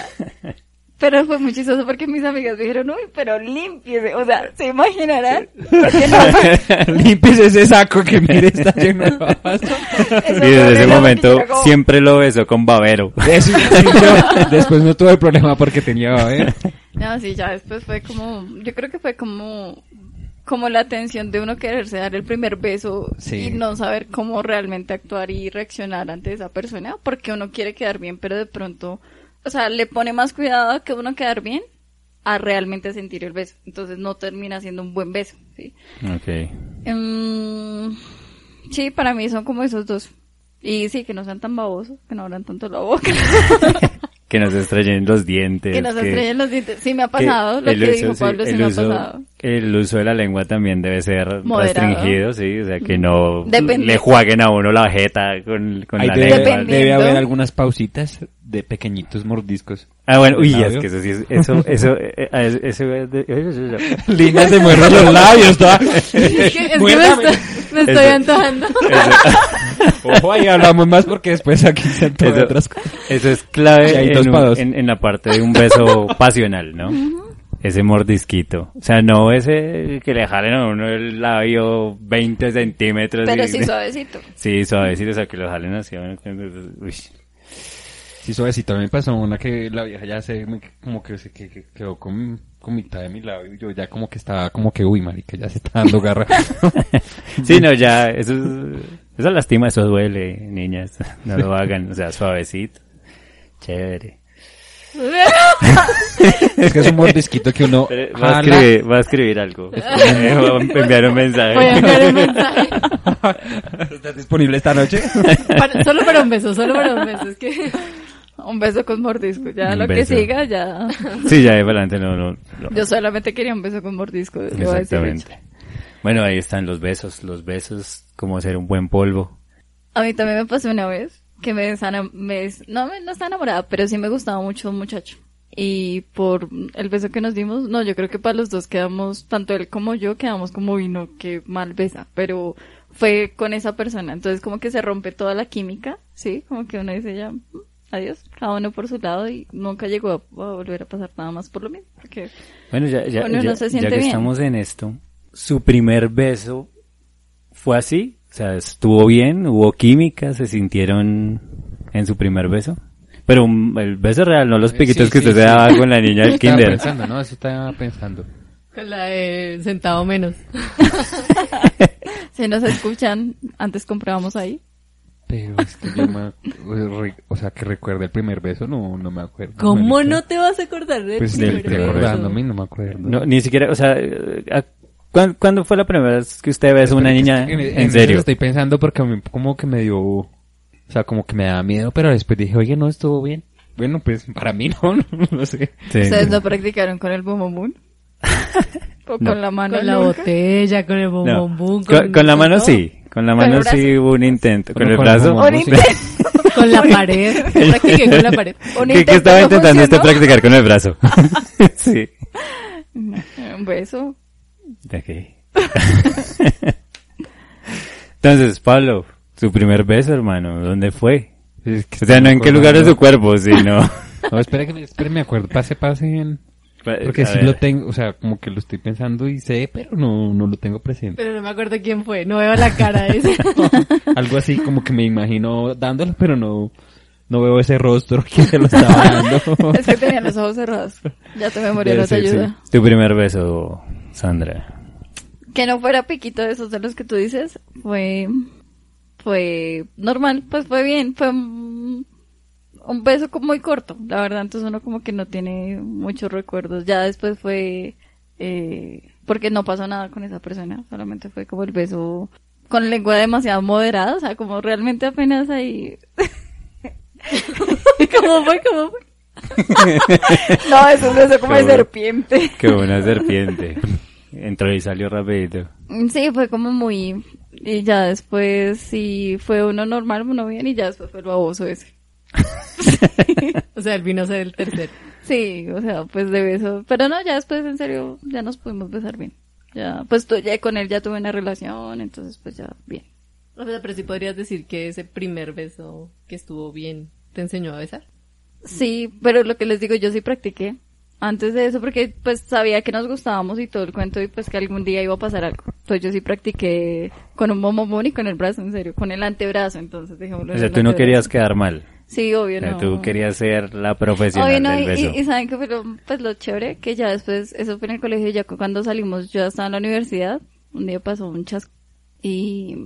Pero fue muy chistoso porque mis amigas dijeron, uy, pero límpiese. O sea, ¿se imaginarán? <laughs> No, <laughs> Limpies ese saco que mire está lleno de babas. Y desde ese momento como- siempre lo besó con babero. Eso, sí, yo después no tuve problema porque tenía babero. No, sí, ya después fue como, yo creo que fue como, como la tensión de uno quererse dar el primer beso Sí. y no saber cómo realmente actuar y reaccionar ante esa persona, porque uno quiere quedar bien, pero de pronto, o sea, le pone más cuidado a que uno quedar bien a realmente sentir el beso. Entonces no termina siendo un buen beso, ¿sí? Ok. Mm, sí, para mí son como esos dos. Y sí, que no sean tan babosos, que no abran tanto la boca, <laughs> Que nos estrellen los dientes. que no se estrellen los dientes. Sí, me ha que pasado, lo el que uso, dijo sí, Pablo, sí el me ha uso- pasado. El uso de la lengua también debe ser Moderado. restringido, sí, o sea, que no Depende. le jueguen a uno la jeta con, con la debe, lengua. Debe haber algunas pausitas de pequeñitos mordiscos. Ah, bueno, uy, ¿El es que eso sí, es- eso, <laughs> eso, eh, eh, eso, es de- eso- Líneas de muerde los labios, toda. <laughs> Es que, es que me, estoy, me estoy Eso. antojando. <laughs> Ojo, ahí hablamos más porque después aquí se Eso- otras cosas. Eso es clave en, dos un- pa' dos. en, en la parte de un beso <laughs> pasional, ¿no? Ese mordisquito. O sea, no ese que le jalen a uno el labio 20 centímetros. Pero y- sí <laughs> suavecito. Sí, suavecito, o sea, que lo jalen así. bueno, Uy. Sí, suavecito. A mí me pasó una que la vieja ya se, me- como que se que- que quedó con, con mitad de mi labio. y Yo ya como que estaba, como que, uy, marica, ya se está dando garra. <laughs> Sí, no, ya, eso es, eso lastima, eso duele, niñas. <laughs> No lo hagan, o sea, suavecito. Chévere. <laughs> es que es un mordisquito que uno Va a escribir, va a escribir algo. <laughs> Eh, va a enviar un mensaje. Voy a enviar un mensaje. ¿Estás disponible esta noche? Para- solo para un beso, solo para un beso. Es que Un beso con mordisco. Ya Un lo beso. que siga, ya. Sí, ya de adelante no, no, no. Yo solamente quería un beso con mordisco. le voy a decir Exactamente. Bueno, ahí están los besos, los besos, como ser un buen polvo. A mí también me pasó una vez que me, desana- me des- no, me, no estaba enamorada, pero sí me gustaba mucho un muchacho. Y por el beso que nos dimos, no, yo creo que para los dos quedamos, tanto él como yo, quedamos como vino, que mal besa, pero fue con esa persona. Entonces como que se rompe toda la química, ¿sí? Como que uno dice ya, "Mm, adiós, cada uno por su lado y nunca llegó a, a volver a pasar nada más por lo mismo. Porque Bueno, ya, ya, Uno no ya- se ya siente que bien. estamos en esto, su primer beso fue así, o sea, estuvo bien, hubo química, se sintieron en su primer beso. Pero un- el beso real, no los piquitos Sí, que sí, usted se sí. daba con la niña del Estaba kinder. pensando, ¿no? Eso estaba pensando. con la de centavo menos. <laughs> si nos escuchan, antes comprábamos ahí. Pero es que yo me, o sea, que recuerde el primer beso, no, no me acuerdo. ¿Cómo no te vas a acordar del Pues del primer beso? acordándome, no me acuerdo. No, ni siquiera, o sea, eh, ¿a- cuán- ¿cuándo fue la primera vez que usted a una niña En, en, en eso serio? Estoy pensando porque a mí como que me dio, o sea, como que me daba miedo, pero después dije, oye, no, estuvo bien. Bueno, pues para mí <laughs> no, no, no sé. Sí. ¿Ustedes lo practicaron con el Boom Boom? <laughs> ¿O No. con la mano? Con la nunca? botella, con el No. bombombum. Con, con la mano sí, con la ¿Con mano sí hubo un intento, con el con el brazo. Un intento. <laughs> Con la pared. Practiqué con la pared. Un ¿Qué, qué estaba intentando usted practicar con el brazo? sí. Un beso. Ok. <laughs> Entonces, Pablo, su primer beso, hermano, ¿dónde fue? Es que O sea, no en qué lugar de su cuerpo, sino... No, espera que me, espera, me acuerdo, pase, pase en... Porque A sí ver. lo tengo, o sea, como que lo estoy pensando y sé, pero no, no lo tengo presente. Pero no me acuerdo quién fue. No veo la cara de ese. <laughs> Algo así como que me imagino dándolo, pero no, no veo ese rostro que se lo estaba dando. <laughs> Es que tenía los ojos cerrados. Ya tu memoria no te sí. ayuda. Tu primer beso, Sandra. Que no fuera piquito de esos de los que tú dices, fue, fue normal, pues fue bien, fue un, beso muy corto, la verdad, entonces uno como que no tiene muchos recuerdos. Ya después fue, eh, porque no pasó nada con esa persona, solamente fue como el beso con lengua demasiado moderada, o sea, como realmente apenas ahí. <laughs> ¿Cómo fue? ¿Cómo fue? <laughs> no, es un beso como Qué de serpiente. Que una serpiente. Entró y salió rapidito. Sí, fue como muy... Y ya después sí fue uno normal, uno bien, y ya después fue el baboso ese. <laughs> O sea, él vino a ser el tercero. Sí, o sea, pues de beso. Pero no, ya después en serio ya nos pudimos besar bien. Ya, pues tú- ya con él ya tuve una relación, entonces pues ya bien. O sea, pero sí podrías decir que ese primer beso que estuvo bien te enseñó a besar. Sí, pero lo que les digo, yo sí practiqué. Antes de eso, porque pues sabía que nos gustábamos y todo el cuento y pues que algún día iba a pasar algo. Entonces yo sí practiqué con un bombón y con el brazo, en serio, con el antebrazo, entonces dejémoslo O sea, tú no querías quedar mal. Sí, obvio, O sea, no. tú querías ser la profesional Obvio, no, del y, beso. y- y saben que fue lo, pues lo chévere, que ya después, eso fue en el colegio, ya cu- cuando salimos, yo estaba en la universidad, un día pasó un chasco y,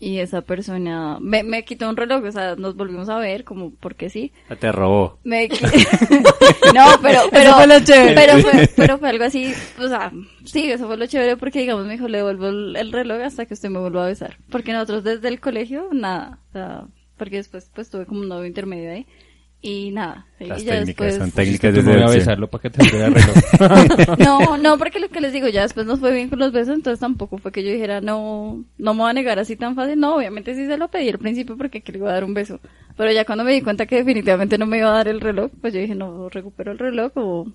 y esa persona me, me quitó un reloj, o sea, nos volvimos a ver, como porque sí. Te robó. Me <laughs> qui- <laughs> no, pero, pero, fue lo chévere. pero fue, pero fue algo así, o sea, sí, eso fue lo chévere porque digamos me dijo, le devuelvo el, el reloj hasta que usted me vuelva a besar. Porque nosotros desde el colegio, nada, o sea, porque después pues tuve como un novio intermedio ahí y nada. y Las ya técnicas después, son Te técnicas de voy a besarlo para que te entregue el reloj. No, <laughs> no, porque lo que les digo, ya después nos fue bien con los besos, entonces tampoco fue que yo dijera, no, no me voy a negar así tan fácil. No, obviamente sí se lo pedí al principio porque que le iba a dar un beso. Pero ya cuando me di cuenta que definitivamente no me iba a dar el reloj, pues yo dije, no, recupero el reloj o...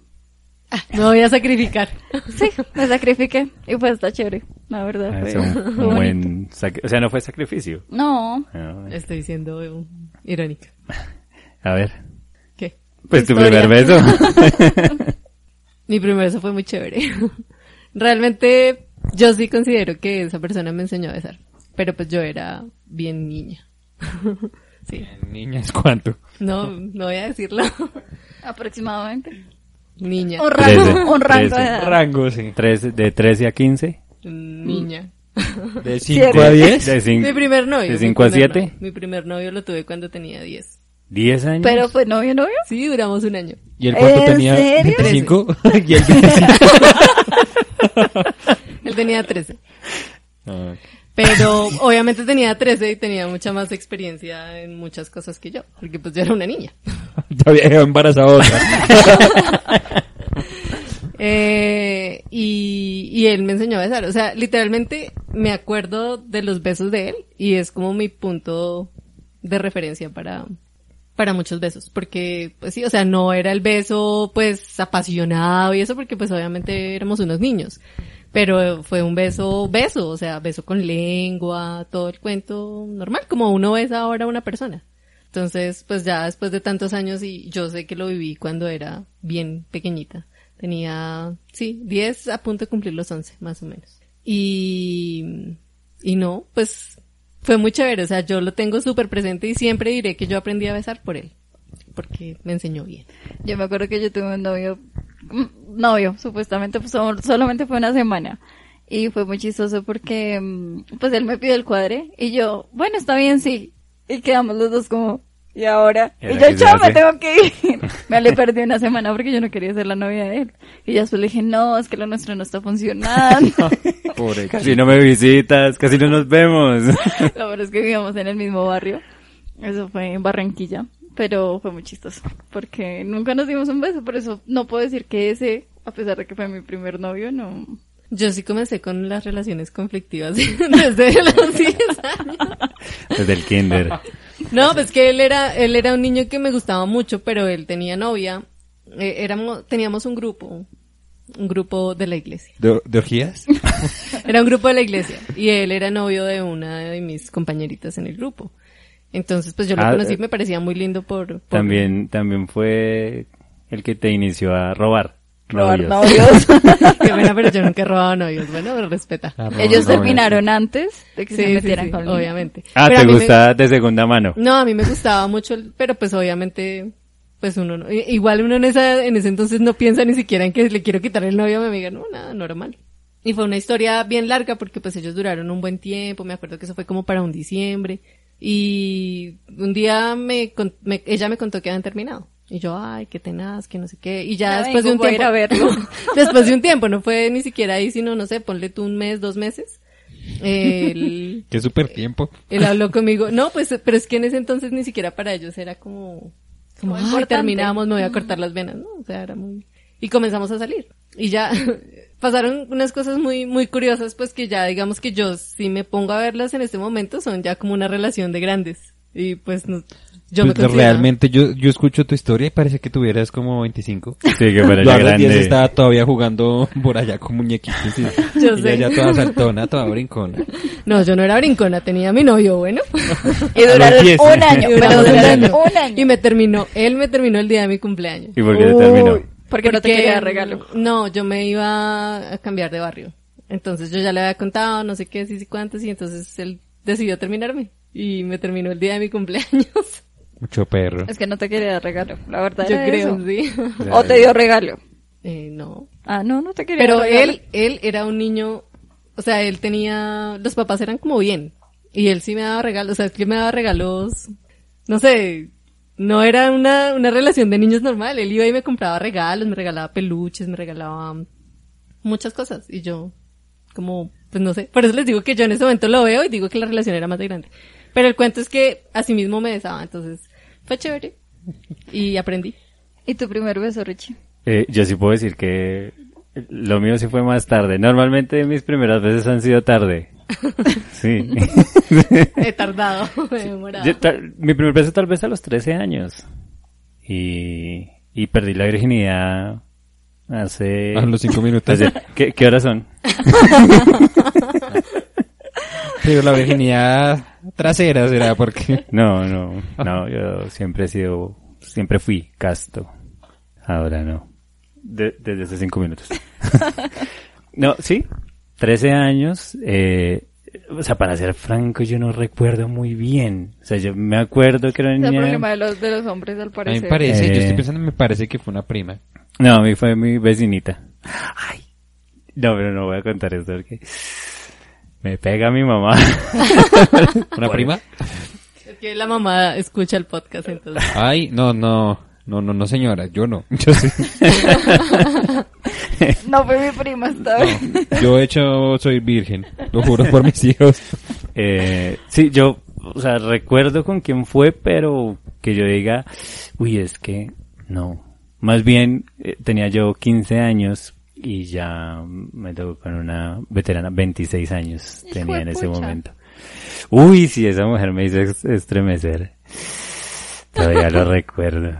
<laughs> Me voy a sacrificar. Sí, me sacrifiqué y pues está chévere, la verdad. Ah, Fue, un, un buen O sea, no fue sacrificio. No, No, Estoy siendo irónica. <laughs> A ver. ¿Qué? Pues tu Historia. primer beso. <laughs> Mi primer beso fue muy chévere. Realmente yo sí considero que esa persona me enseñó a besar. Pero pues yo era bien niña. <laughs> sí. Niña, ¿es cuánto? No, no voy a decirlo. <laughs> aproximadamente. Niña. Un rango, Trece, un rango trece. de edad. Rango, sí. Tres- de 13 a 15. Niña. De Siete. 5 a 10. De cin- Mi primer novio. ¿De mi 5 a primer 7? novio. Mi primer novio lo tuve cuando tenía 10. 10 años. Pero fue novio, novio. Sí, duramos un año. ¿Y el cuánto ¿En tenía? serio? 25. <laughs> <laughs> y el 25. <laughs> Él tenía 13. Ah, Pero obviamente tenía 13 y tenía mucha más experiencia en muchas cosas que yo. Porque pues yo era una niña. ya había embarazado. Eh, y, y él me enseñó a besar. O sea, literalmente me acuerdo de los besos de él y es como mi punto de referencia para, para muchos besos. Porque, pues sí, o sea, no era el beso, pues, apasionado y eso porque, pues, obviamente éramos unos niños. Pero fue un beso, beso, o sea, beso con lengua, todo el cuento normal, como uno besa ahora a una persona. Entonces, pues ya después de tantos años y yo sé que lo viví cuando era bien pequeñita. Tenía, sí, 10 a punto de cumplir los 11, más o menos. Y, y no, pues fue muy chévere. O sea, yo lo tengo súper presente y siempre diré que yo aprendí a besar por él. Porque me enseñó bien. Yo me acuerdo que yo tuve un novio, mm, novio, supuestamente, pues sol- solamente fue una semana. Y fue muy chistoso porque, mm, pues él me pidió el cuadre y yo, bueno, está bien, sí. Y quedamos los dos como, ¿y ahora? ¿Y yo, chao, me tengo que ir. <laughs> me le perdí una semana porque yo no quería ser la novia de él. Y ya después le dije, no, es que lo nuestro no está funcionando. <laughs> Pobre, casi no me visitas, casi no nos vemos. <laughs> Lo verdad es que vivíamos en el mismo barrio. Eso fue en Barranquilla. Pero fue muy chistoso. Porque nunca nos dimos un beso. Por eso no puedo decir que ese, a pesar de que fue mi primer novio, no. Yo sí comencé con las relaciones conflictivas desde los 10 años. Desde el kinder. No, pues que él era, él era un niño que me gustaba mucho, pero él tenía novia. Eh, éramos, teníamos un grupo, un grupo de la iglesia. ¿De, de orgías? <laughs> Era un grupo de la iglesia y él era novio de una de mis compañeritas en el grupo. Entonces, pues yo lo Ah, conocí, eh, me parecía muy lindo por, por- También, también fue el que te inició a robar. Robar novios. novios. <laughs> Qué pena, pero yo nunca he robado novios. Bueno, pero respeta. Ellos terminaron antes de que Sí, se sí, metieran sí, conmigo. obviamente. Ah, Pero te mí me- gusta de segunda mano. No, a mí me gustaba mucho, el- pero pues obviamente, pues uno no, igual uno en esa, en ese entonces no piensa ni siquiera en que le quiero quitar el novio a mi amiga, no, nada, normal. Y fue una historia bien larga porque pues ellos duraron un buen tiempo, me acuerdo que eso fue como para un diciembre, y un día me, me- ella me contó que habían terminado. Y yo, ay, qué tenaz, que no sé qué. Y ya Ya después de un tiempo. a verlo. <laughs> después de un tiempo, no fue ni siquiera ahí, sino, no sé, ponle tú un mes, dos meses. Él, <laughs> Qué súper tiempo. él habló conmigo. No, pues, pero es que en ese entonces ni siquiera para ellos era como, como, "Ay, importante". terminamos, me voy a cortar las venas, ¿no? O sea, era muy, y comenzamos a salir. Y ya, <laughs> pasaron unas cosas muy, muy curiosas, pues que ya digamos que yo, si me pongo a verlas en este momento, son ya como una relación de grandes. Y pues, no- yo me Pues, considero- realmente yo, yo escucho tu historia y parece que tuvieras como 25. Sí, que fuera <laughs> Yo ya a los 10 grande. estaba todavía jugando <laughs> por allá con muñequitos. Y, Yo y sé. ya toda saltona, toda brincona. No, yo no era brincona, tenía a mi novio, bueno. Y duraron un año, Y pero duraron año. un año. Y me terminó, él me terminó el día de mi cumpleaños. ¿Y por qué te terminó? Porque no te quería regalo. No, yo me iba a cambiar de barrio. Entonces yo ya le había contado, no sé qué, sí, sí, cuántos, y entonces él decidió terminarme. Y me terminó el día de mi cumpleaños. Mucho perro. Es que no te quería dar regalo, la verdad Yo creo, eso. sí. O te dio regalo. Eh, no. Ah, no, no te quería Pero dar regalo. él, él era un niño, o sea, él tenía, los papás eran como bien. Y él sí me daba regalos, o sea, es que me daba regalos, no sé, no era una, una relación de niños normal. Él iba y me compraba regalos, me regalaba peluches, me regalaba muchas cosas. Y yo, como, pues no sé. Por eso les digo que yo en ese momento lo veo y digo que la relación era más de grande. Pero el cuento es que así mismo me besaba, entonces fue chévere. Y aprendí. ¿Y tu primer beso, Richie? Eh, yo sí puedo decir que lo mío sí fue más tarde. Normalmente mis primeras veces han sido tarde. <laughs> Sí. He tardado, <laughs> me he demorado. Yo tal- mi primer beso tal vez a los 13 años. Y, y perdí la virginidad hace... A los cinco minutos. hace- ¿qué, ¿Qué horas son? <laughs> Pero la virginidad trasera será porque... No, no, no, yo siempre he sido, siempre fui casto. Ahora no. De- desde hace cinco minutos. <laughs> no, sí, 13 años, eh, o sea, para ser franco, yo no recuerdo muy bien. O sea, yo me acuerdo que era Es una el niña... problema de los, de los hombres, al A mí parecer. me parece, yo Eh. estoy pensando, me parece que fue una prima. No, a mí fue mi vecinita. Ay. No, pero no voy a contar esto porque me pega mi mamá. <laughs> ¿Una prima? Es que la mamá escucha el podcast, entonces. Ay, no, no, no, no, no señora, yo no. Yo sí. <laughs> No fue mi prima esta vez. Yo de hecho soy virgen, lo juro por mis hijos. Eh, sí, yo, o sea, recuerdo con quién fue, pero que yo diga, uy, es que no. Más bien, eh, tenía yo 15 años y ya me tocó con una veterana, 26 años Hijo tenía en ese pucha. momento. Uy, sí, esa mujer me hizo estremecer. Todavía lo <laughs> recuerdo.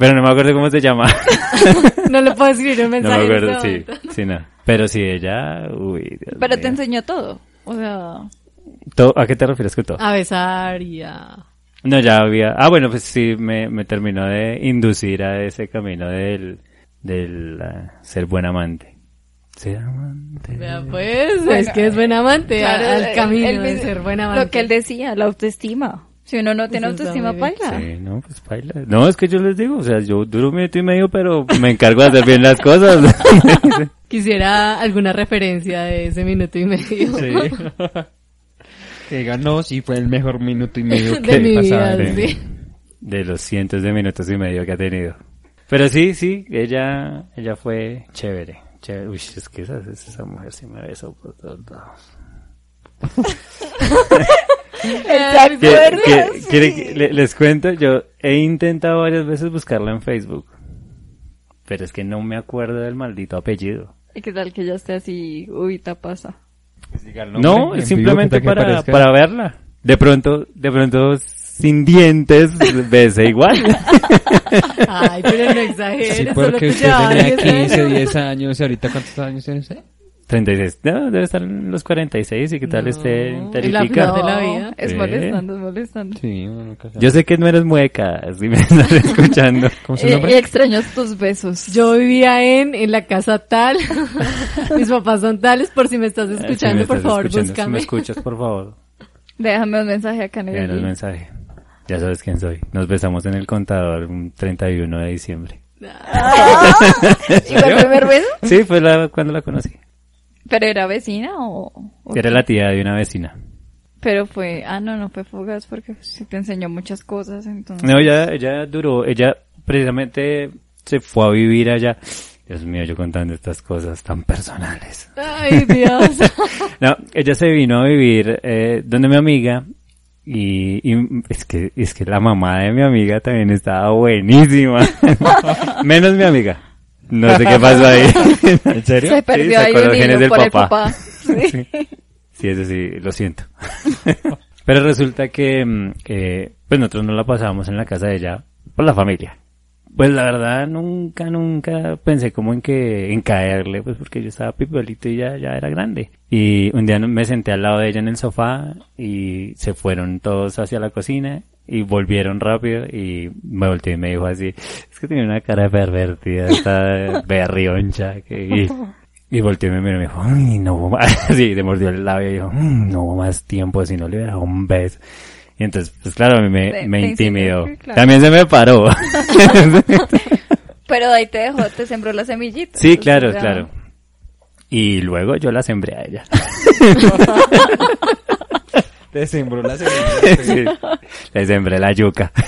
Pero no me acuerdo cómo se llama. <laughs> No le puedo escribir un No me mensaje. acuerdo, este sí, sí, no. Pero sí, ella, uy, Dios Pero te enseñó todo. O sea, Todo- ¿A qué te refieres con todo? A besar y a... No, ya había. Ah, bueno, pues sí, me, me terminó de inducir a ese camino del, del ah, ser buen amante. Ser amante. Pues, Bueno, es que es buen amante, claro, al camino de ser buen amante. Lo que él decía, la autoestima. Si uno no tiene autoestima, paila. Sí, no, pues baila. No, es que yo les digo, o sea, yo duro un minuto y medio, pero me encargo de hacer bien las cosas. <laughs> Quisiera alguna referencia de ese minuto y medio. Que ganó, sí, fue el mejor minuto y medio <laughs> De que mi pasaba. vida, de, sí. de los cientos de minutos y medio que ha tenido. Pero sí, sí, ella, ella fue chévere. chévere. Uy, es que esa, esa mujer sí me besó por todos lados. <laughs> ¿Te Que- acuerdas? que- quiere que- le- les cuento, yo he intentado varias veces buscarla en Facebook, pero es que no me acuerdo del maldito apellido. ¿Y qué tal que ya esté así, uy, te pasa? No, es simplemente para, para verla. De pronto, de pronto sin dientes, <laughs> bese igual. <laughs> Ay, pero no exageres. Sí, porque te usted tenía 10 15, años. 10 años, y ahorita ¿cuántos años tiene usted? 36. No, debe estar en los 46 y qué tal No, esté flor de la vida. Es molestando, es molestando. Sí. Yo sé que no eres mueca, si me <laughs> estás escuchando. ¿Cómo se Eh, llama? y extrañas tus besos. Yo vivía en, en la casa tal. <laughs> Mis papás son tales, por si me estás Si me escuchando, por estás favor, escuchando, Si me escuchas, por favor, Déjame un mensaje acá en el envíanos link. mensaje. Ya sabes quién soy. Nos besamos en el contador un 31 de diciembre. <laughs> ¿Y fue el primer beso? Sí, fue la, cuando la conocí. ¿Pero era vecina o...? o Era qué? la tía de una vecina. Pero fue... Ah, no, no fue fugaz porque sí te enseñó muchas cosas, entonces... No, ella, ella duró, ella precisamente se fue a vivir allá. Dios mío, yo contando estas cosas tan personales. Ay, <laughs> Dios. No, ella se vino a vivir eh, donde mi amiga y, y es que es que la mamá de mi amiga también estaba buenísima. <laughs> Menos mi amiga. No sé qué pasó ahí. <laughs> ¿En serio? Se perdió Sí, ahí un del por el papá. <laughs> Sí. Sí, eso sí, lo siento. <laughs> Pero resulta que, mm, eh, pues nosotros no la pasábamos en la casa de ella por la familia. Pues la verdad nunca, nunca pensé como en que, en caerle, pues porque yo estaba pipolito y ya, ya era grande. Y un día me senté al lado de ella en el sofá y se fueron todos hacia la cocina y volvieron rápido y me volteé y me dijo así, es que tenía una cara pervertida, esta <laughs> berrioncha que... Y, y volteó y me miró y me dijo, "Ay, no hubo más, <laughs> sí, le mordió el labio y dijo, "Mm, no hubo más tiempo, si no le hubiera dado un beso. Y entonces, pues claro, a mí me, me intimidó. claro. También se me paró. <laughs> Pero de ahí te dejó, te sembró la semillita. sí, claro, claro. Y luego yo la sembré a ella. Te sembró la <laughs> semilla. Sí. Le sembré la yuca. <laughs>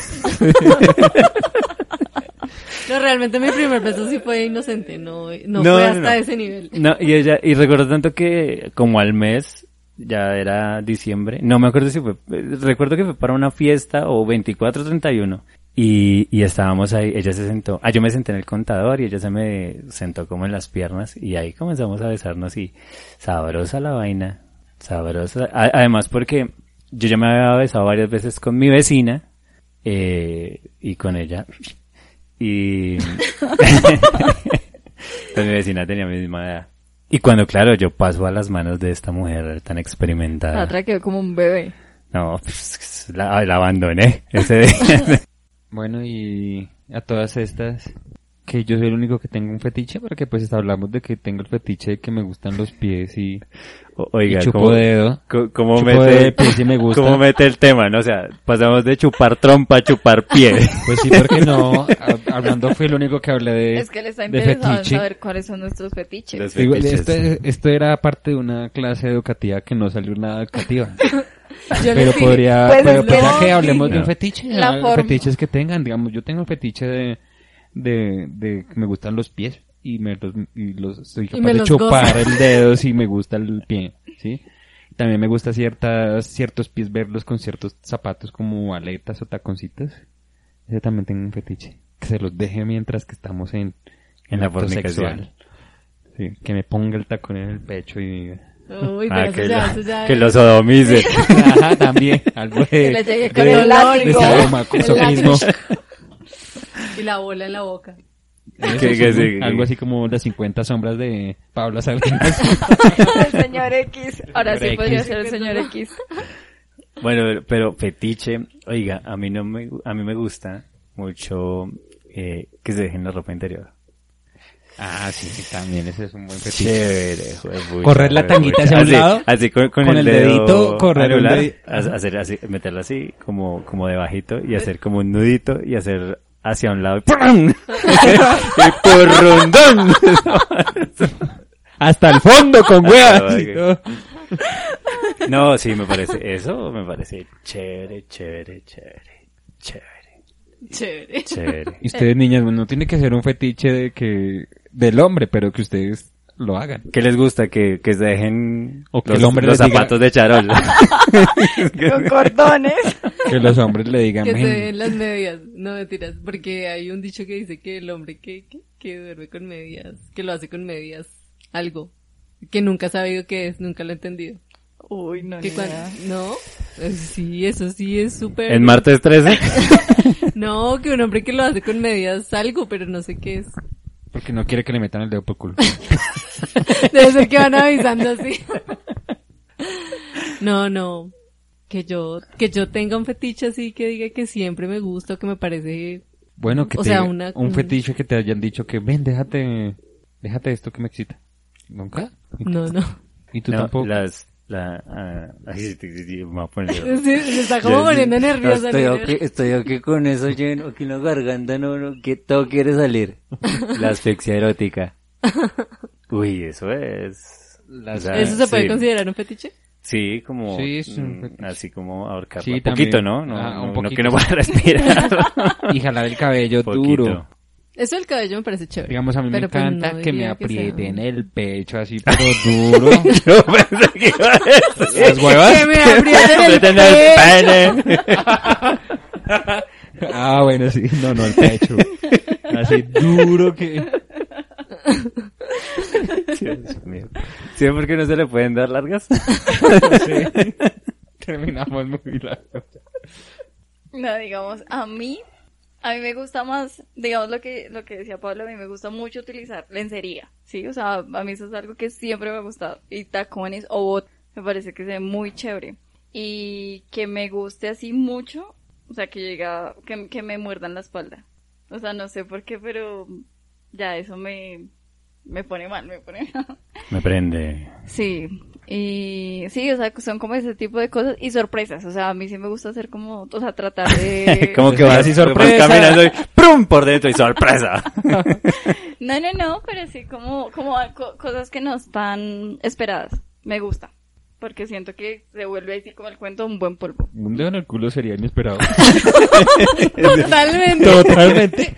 No, realmente mi primer beso sí fue inocente, no, no, No, fue hasta no. ese nivel. No, y ella, y recuerdo tanto que como al mes, ya era diciembre, no me acuerdo si fue, recuerdo que fue para una fiesta o 24 31 y, y estábamos ahí, ella se sentó, ah, yo me senté en el contador y ella se me sentó como en las piernas y ahí comenzamos a besarnos y sabrosa la vaina, sabrosa, además porque yo ya me había besado varias veces con mi vecina, eh, y con ella, y <laughs> pues mi vecina tenía mi misma edad. Y cuando, claro, yo paso a las manos de esta mujer tan La experimentada. otra quedó como un bebé. No, pues, la, la abandoné ese día. <laughs> Bueno, y a todas estas, que yo soy el único que tengo un fetiche, porque pues hablamos de que tengo el fetiche de que me gustan los pies y, Oiga, y chupo ¿cómo, dedo. cómo Chupo mete, dedo de pies y me <laughs> gusta. cómo mete el tema, no? O sea, pasamos de chupar trompa a chupar pie. <laughs> Pues sí, porque no, hablando fue el único que hablé de, Es que él está interesado saber cuáles son nuestros fetiches. Digo, esto, esto era parte de una clase educativa que no salió nada educativa. <laughs> Yo Pero les podría, pues pero es pues que que no, hablemos de un fetiche, La forma- fetiches que tengan, digamos, yo tengo el fetiche de, de, de que me gustan los pies y me los, y los soy capaz me de los chupar gozo. el dedo si me gusta el pie, ¿sí? También me gusta ciertas, ciertos pies verlos con ciertos zapatos como aletas o taconcitos. Ese también tengo un fetiche. Que se los deje mientras que estamos en, En la fornicación. Sí, que me ponga el tacón en el pecho y diga. Uy, Ah, que, ya, eso ya que es- lo sodomice. <laughs> Ajá, también, algo de, Que le llegue con de- el de látigo. sadomasoquismo. <laughs> Y la bola en la boca. Algo así como las 50 sombras de Pablo Salinas. <laughs> el señor X. Ahora sí podría X. ser el señor X. Bueno, pero fetiche, oiga, a mí no me, a mí me gusta mucho eh, que se dejen la ropa interior. ah, sí, sí, también ese es un buen fetiche. Chévere, Correr la tanguita hacia un Así- lado, Así con, con con el, el dedo dedito, correr un anular, dedi- ha- hacer así, meterla así como, como debajito y hacer como un nudito y hacer hacia un lado y ¡pum! <laughs> y porrondón. <laughs> Hasta el fondo con huevas. <laughs> abajo. No, sí, me parece, eso me parece chévere, chévere, chévere, chévere, Chévere. chévere. Y ustedes, niñas, bueno, no tiene que ser un fetiche de que, del hombre, pero que ustedes lo hagan. ¿Qué les gusta? Que, que se dejen O que los, el hombre los diga- zapatos de charol. <laughs> Con cordones. Que los hombres le digan, Que se "Men, den las medias. No mentiras, porque hay un dicho que dice que el hombre que, que, que duerme con medias, que lo hace con medias, algo. Que nunca ha sabido qué es, nunca lo he entendido. Uy, no, cuando, no, Eh, sí, eso sí es súper. en martes 13. <laughs> No, que un hombre que lo hace con medias, algo, pero no sé qué es. Porque no quiere que le metan el dedo por culo. <laughs> Debe ser que van avisando así. No, no. Que yo, que yo tenga un fetiche así que diga que siempre me gusta o que me parece Bueno, que O te sea, una- un un- fetiche que te hayan dicho que, ven, déjate, déjate esto que me excita. ¿Nunca? No, no. ¿Y tú No, tampoco? las, la, ah, sí, sí, sí, me poner- <laughs> Sí, se está como poniendo nerviosa. Estoy ¿no? aquí, estoy aquí con eso lleno, aquí en la garganta, no, no, que todo quiere salir. La asfixia erótica. <laughs> Uy, eso es... o sea, ¿Eso se puede sí. considerar un fetiche? Sí, como... Sí, es un mm, así como ahorcar. Sí, un poquito. ¿no? No, Ah, un no, no poquito, que no sí. pueda respirar. <laughs> Y jalar el cabello Poquito. duro. Eso del cabello me parece chévere. Digamos, a mí me pues, encanta no que me aprieten el pecho así, pero duro. <laughs> Yo pensé que iba a decir... <laughs> Las huevas. Que me aprieten el <laughs> Aprieten el pecho. pene. Ah, bueno, sí. No, no, el pecho. Así duro que... Dios mío. ¿Sí? ¿Por qué no se le pueden dar largas? Sí. Terminamos muy largo. No, digamos, a mí, a mí me gusta más, digamos lo que, lo que decía Pablo, a mí me gusta mucho utilizar lencería, ¿sí? O sea, a mí eso es algo que siempre me ha gustado. Y tacones o bot, me parece que se ve muy chévere. Y que me guste así mucho, O sea, que llega, que, que me muerdan la espalda. O sea, no sé por qué, pero ya eso me, me pone mal, me pone mal. <laughs> Me prende. Sí, y sí, o sea, son como ese tipo de cosas y sorpresas. O sea, a mí sí me gusta hacer como, o sea, tratar de... <laughs> como que vas Así, vas sorpresa. caminando y ¡prum! por dentro y sorpresa. <laughs> No, no, no, pero sí como, como co- cosas que no están esperadas. Me gusta. Porque siento que se vuelve así como el cuento un buen polvo. Un dedo en el culo sería inesperado. <laughs> Totalmente. Totalmente.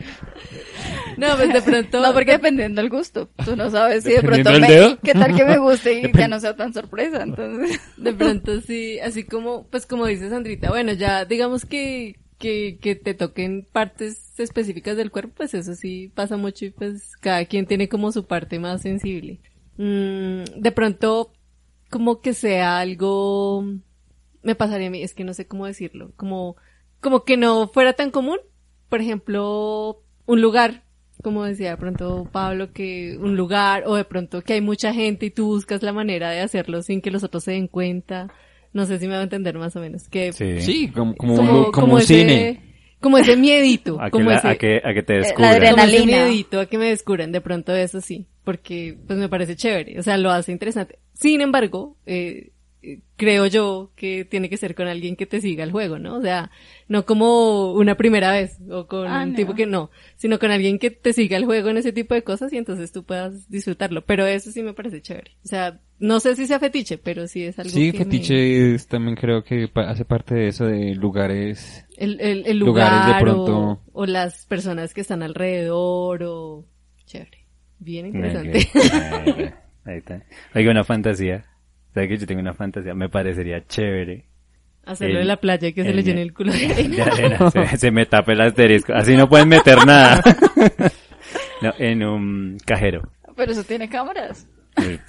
No, pues de pronto. No, porque dependiendo del gusto. Tú no sabes si de pronto me, dedo. qué tal que me guste y ya no sea tan sorpresa. Entonces, De pronto sí, así como, pues como dice Sandrita, bueno, ya digamos que, que, que te toquen partes específicas del cuerpo, pues eso sí pasa mucho y pues cada quien tiene como su parte más sensible. Mm, de pronto, como que sea algo, me pasaría a mí, es que no sé cómo decirlo, como, como que no fuera tan común, por ejemplo, un lugar, como decía de pronto Pablo, que un lugar, o de pronto que hay mucha gente y tú buscas la manera de hacerlo sin que los otros se den cuenta. No sé si me va a entender más o menos. Que Sí. Sí, como, como, como, un, como un ese- cine. Como ese miedito. A que, como la- ese, a que, a que te la descubran. adrenalina. como ese miedito a que me descubran. De pronto eso sí. Porque pues me parece chévere. O sea, lo hace interesante. Sin embargo, eh, eh, creo yo que tiene que ser con alguien que te siga el juego, ¿no? O sea, no como una primera vez o con Ah, un no. tipo que no, sino con alguien que te siga el juego en ese tipo de cosas y entonces tú puedas disfrutarlo. Pero eso sí me parece chévere. O sea, no sé si sea fetiche, pero sí es algo Sí, que me- fetiche es- también creo que hace parte de eso de lugares. el, el, el lugares lugar de pronto. o, o las personas que están alrededor o chévere. Bien interesante. <laughs> Ahí está. Oiga, una fantasía. ¿Sabes que yo tengo una fantasía? Me parecería chévere. Hacerlo El- en la playa y que se le llene el culo de arena. <laughs> De arena, se, <laughs> se me tape el asterisco. Así no pueden meter nada. <laughs> No, en un cajero. pero eso tiene cámaras. Pues,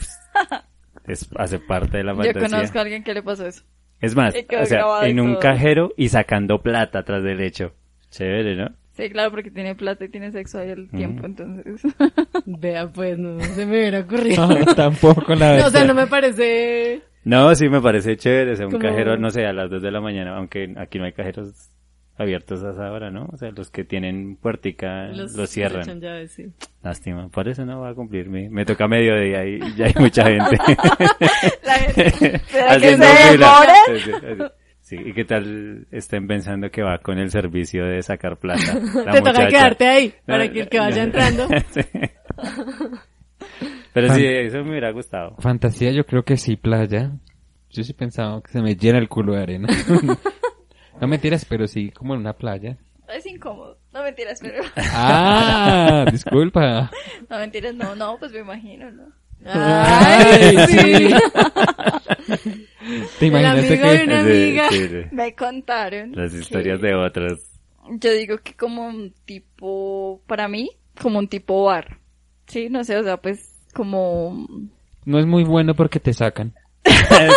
Es, hace parte de la Yo fantasía. conozco a alguien que le pasó eso. Es más, o sea, en un todo. cajero y sacando plata atrás del hecho. Chévere, ¿no? Sí, claro, porque tiene plata y tiene sexo ahí al tiempo, entonces. <laughs> Vea, pues no se me hubiera ocurrido. <laughs> Tampoco la <laughs> No, o sea, no me parece... No, sí me parece chévere. O sea, un Como- cajero, no sé, a las 2 de la mañana, aunque aquí no hay cajeros abiertos a esa hora, ¿no? O sea, los que tienen puertica los, cierran. llaves, sí. Lástima. Por eso no va a cumplir mi... Me toca mediodía y ya hay mucha gente. La gente, ¿será que se demora? Sí, ¿y qué tal estén pensando que va con el servicio de sacar plata? <laughs> La Te toca quedarte ahí para No, que el que vaya entrando... <laughs> Sí. Pero sí, eso me hubiera gustado. Fantasía yo creo que sí, playa. Yo sí pensaba que se me llena el culo de arena. <laughs> no mentiras, pero sí, como en una playa. Es incómodo. No mentiras, pero. Ah, disculpa. No mentiras, no, no, pues me imagino, ¿no? Ay, sí. ¿Te El imaginaste amigo de que una Sí, amiga. sí, sí. <laughs> <laughs> Me contaron. Las historias de otros. Yo digo que como un tipo, para mí, como un tipo bar. Sí, no sé, o sea, pues como... no es muy bueno porque te sacan? <laughs>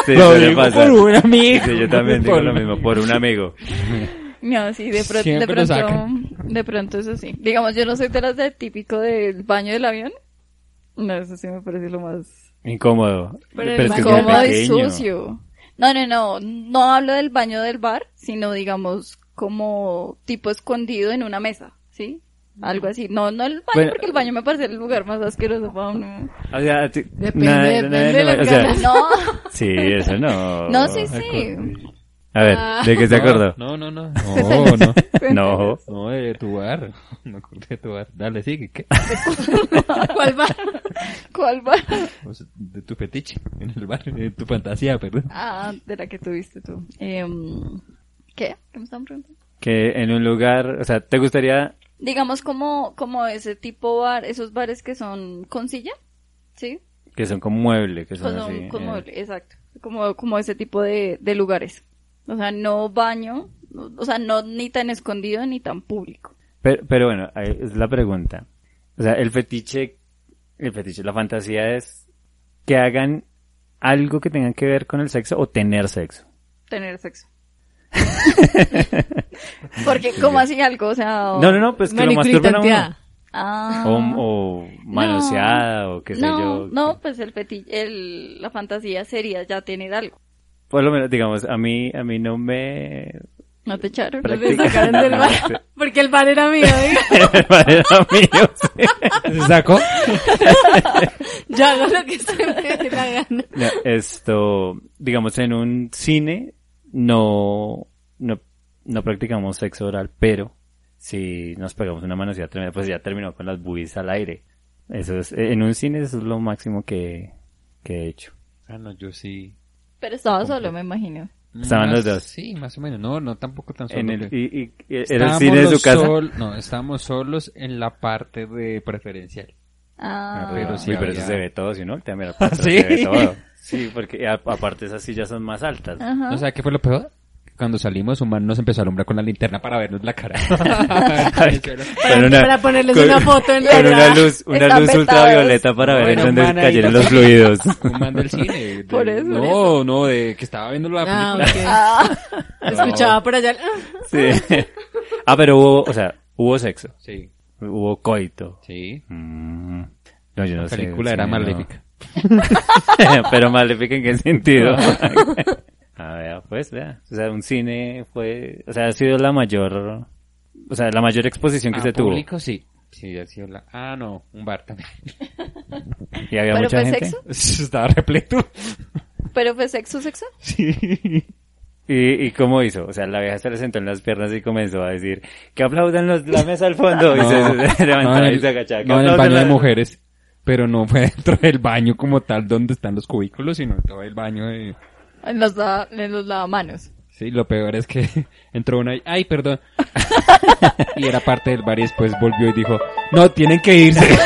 Sí, Lo suele digo pasar. por un amigo. Sí, yo también digo Por- lo mismo, por un amigo. No, sí, de, pro- de pronto, de pronto eso sí. Digamos, yo no soy de las de típico del baño del avión. No, eso sí me parece lo más Incómodo. Pero Pero, el es que es incómodo y sucio. No, no, no, no hablo del baño del bar, sino digamos como tipo escondido en una mesa, ¿sí? Algo así. No, no el baño, Bueno. porque el baño me parece el lugar más asqueroso para uno. O sea, Depende, de las o sea, ganas. No, <laughs> Sí, eso no. no, sí, sí. A ver, Ah. ¿de qué se acordó? No, no, no. No, <laughs> no. No. No, de tu bar. <laughs> No acordé de tu bar. Dale, sigue. ¿qué? ¿Cuál <laughs> va? ¿Cuál bar? De tu fetiche. En el bar. De tu fantasía, perdón. Ah, de la que tuviste tú. Em, ¿Qué? ¿Qué me están preguntando? Que en un lugar, o sea, ¿te gustaría Digamos como, como ese tipo bar, esos bares que son con silla, ¿sí? que son con mueble, que son Con, así? con eh, mueble, exacto. Como, como ese tipo de, de lugares. O sea, no baño, o sea, no ni tan escondido ni tan público. Pero, pero bueno, ahí es la pregunta. O sea, el fetiche, el fetiche, la fantasía es que hagan algo que tenga que ver con el sexo o tener sexo. Tener sexo. <laughs> Porque, ¿cómo así algo? O sea, o- No, no, no, pues que lo masturben a uno. Ah. O, o manoseada o qué sé no, yo. No, pues el fetiche, el, la fantasía sería ya tener algo. Por lo menos, digamos, a mí, a mí no me, No te echaron. No me sacaron del bar. <laughs> Porque el bar era mío, digo. <laughs> El bar era mío, sí. ¿Se sacó? <laughs> Yo hago lo que se me dé la gana. No, esto, digamos, en un cine no, no, no practicamos sexo oral, pero si nos pegamos una manoseada tremenda, pues ya terminó con las boobies al aire. Eso es, en un cine eso es lo máximo que, que he hecho. Ah, no, yo sí. Pero estaba solo, me imagino. Estaban Más- los dos. Sí, más o menos. No, no tampoco tan solo. En el, y, y- y- era el Estábamos cine de su casa. sol- no, estábamos solos en la parte de preferencial. Ah, Pero sí Uy, pero eso se ve todo, si no, te mira, <laughs> ¿Ah, se sí? ve todo. <laughs> Sí, porque aparte esas sillas son más altas. Ajá. ¿No sabes qué fue lo peor? Cuando salimos, un man nos empezó a alumbrar con la linterna para vernos la cara. <laughs> <laughs> Una- para ponerles con- una foto en la Con una luz, una luz ultravioleta para ver en dónde cayeron lo- los fluidos. <laughs> un man del cine. de- Por eso. No, no, de que estaba viendo la Ah, película. ok. Escuchaba por allá. Sí. Ah, pero hubo, o sea, hubo sexo. Sí, Hubo coito. sí. Mm. No, yo no La sé. película sí, era no. maléfica. pero maléfica en qué sentido. A ver, pues, vea. O sea, un cine fue, o sea, ha sido la mayor, o sea, la mayor exposición que Ah, se tuvo. público, sí. Sí, ha sido la... Ah, no, un bar también. <laughs> Y había ¿Pero mucha fue gente. sexo? <laughs> Estaba repleto. ¿Pero fue sexo, sexo? <laughs> Sí. ¿Y, ¿Y cómo hizo? O sea, la vieja se le sentó en las piernas y comenzó a decir, que aplaudan los, la mesa al fondo. y se, se levantaba no, y se agachaba. "Que no, en el baño de la-". mujeres. Pero no fue dentro del baño como tal donde están los cubículos, sino todo el baño de... En los, en los lavamanos. Sí, lo peor es que <laughs> entró una y, ay, perdón. <laughs> y era parte del bar y después volvió y dijo, no, tienen que irse. <laughs>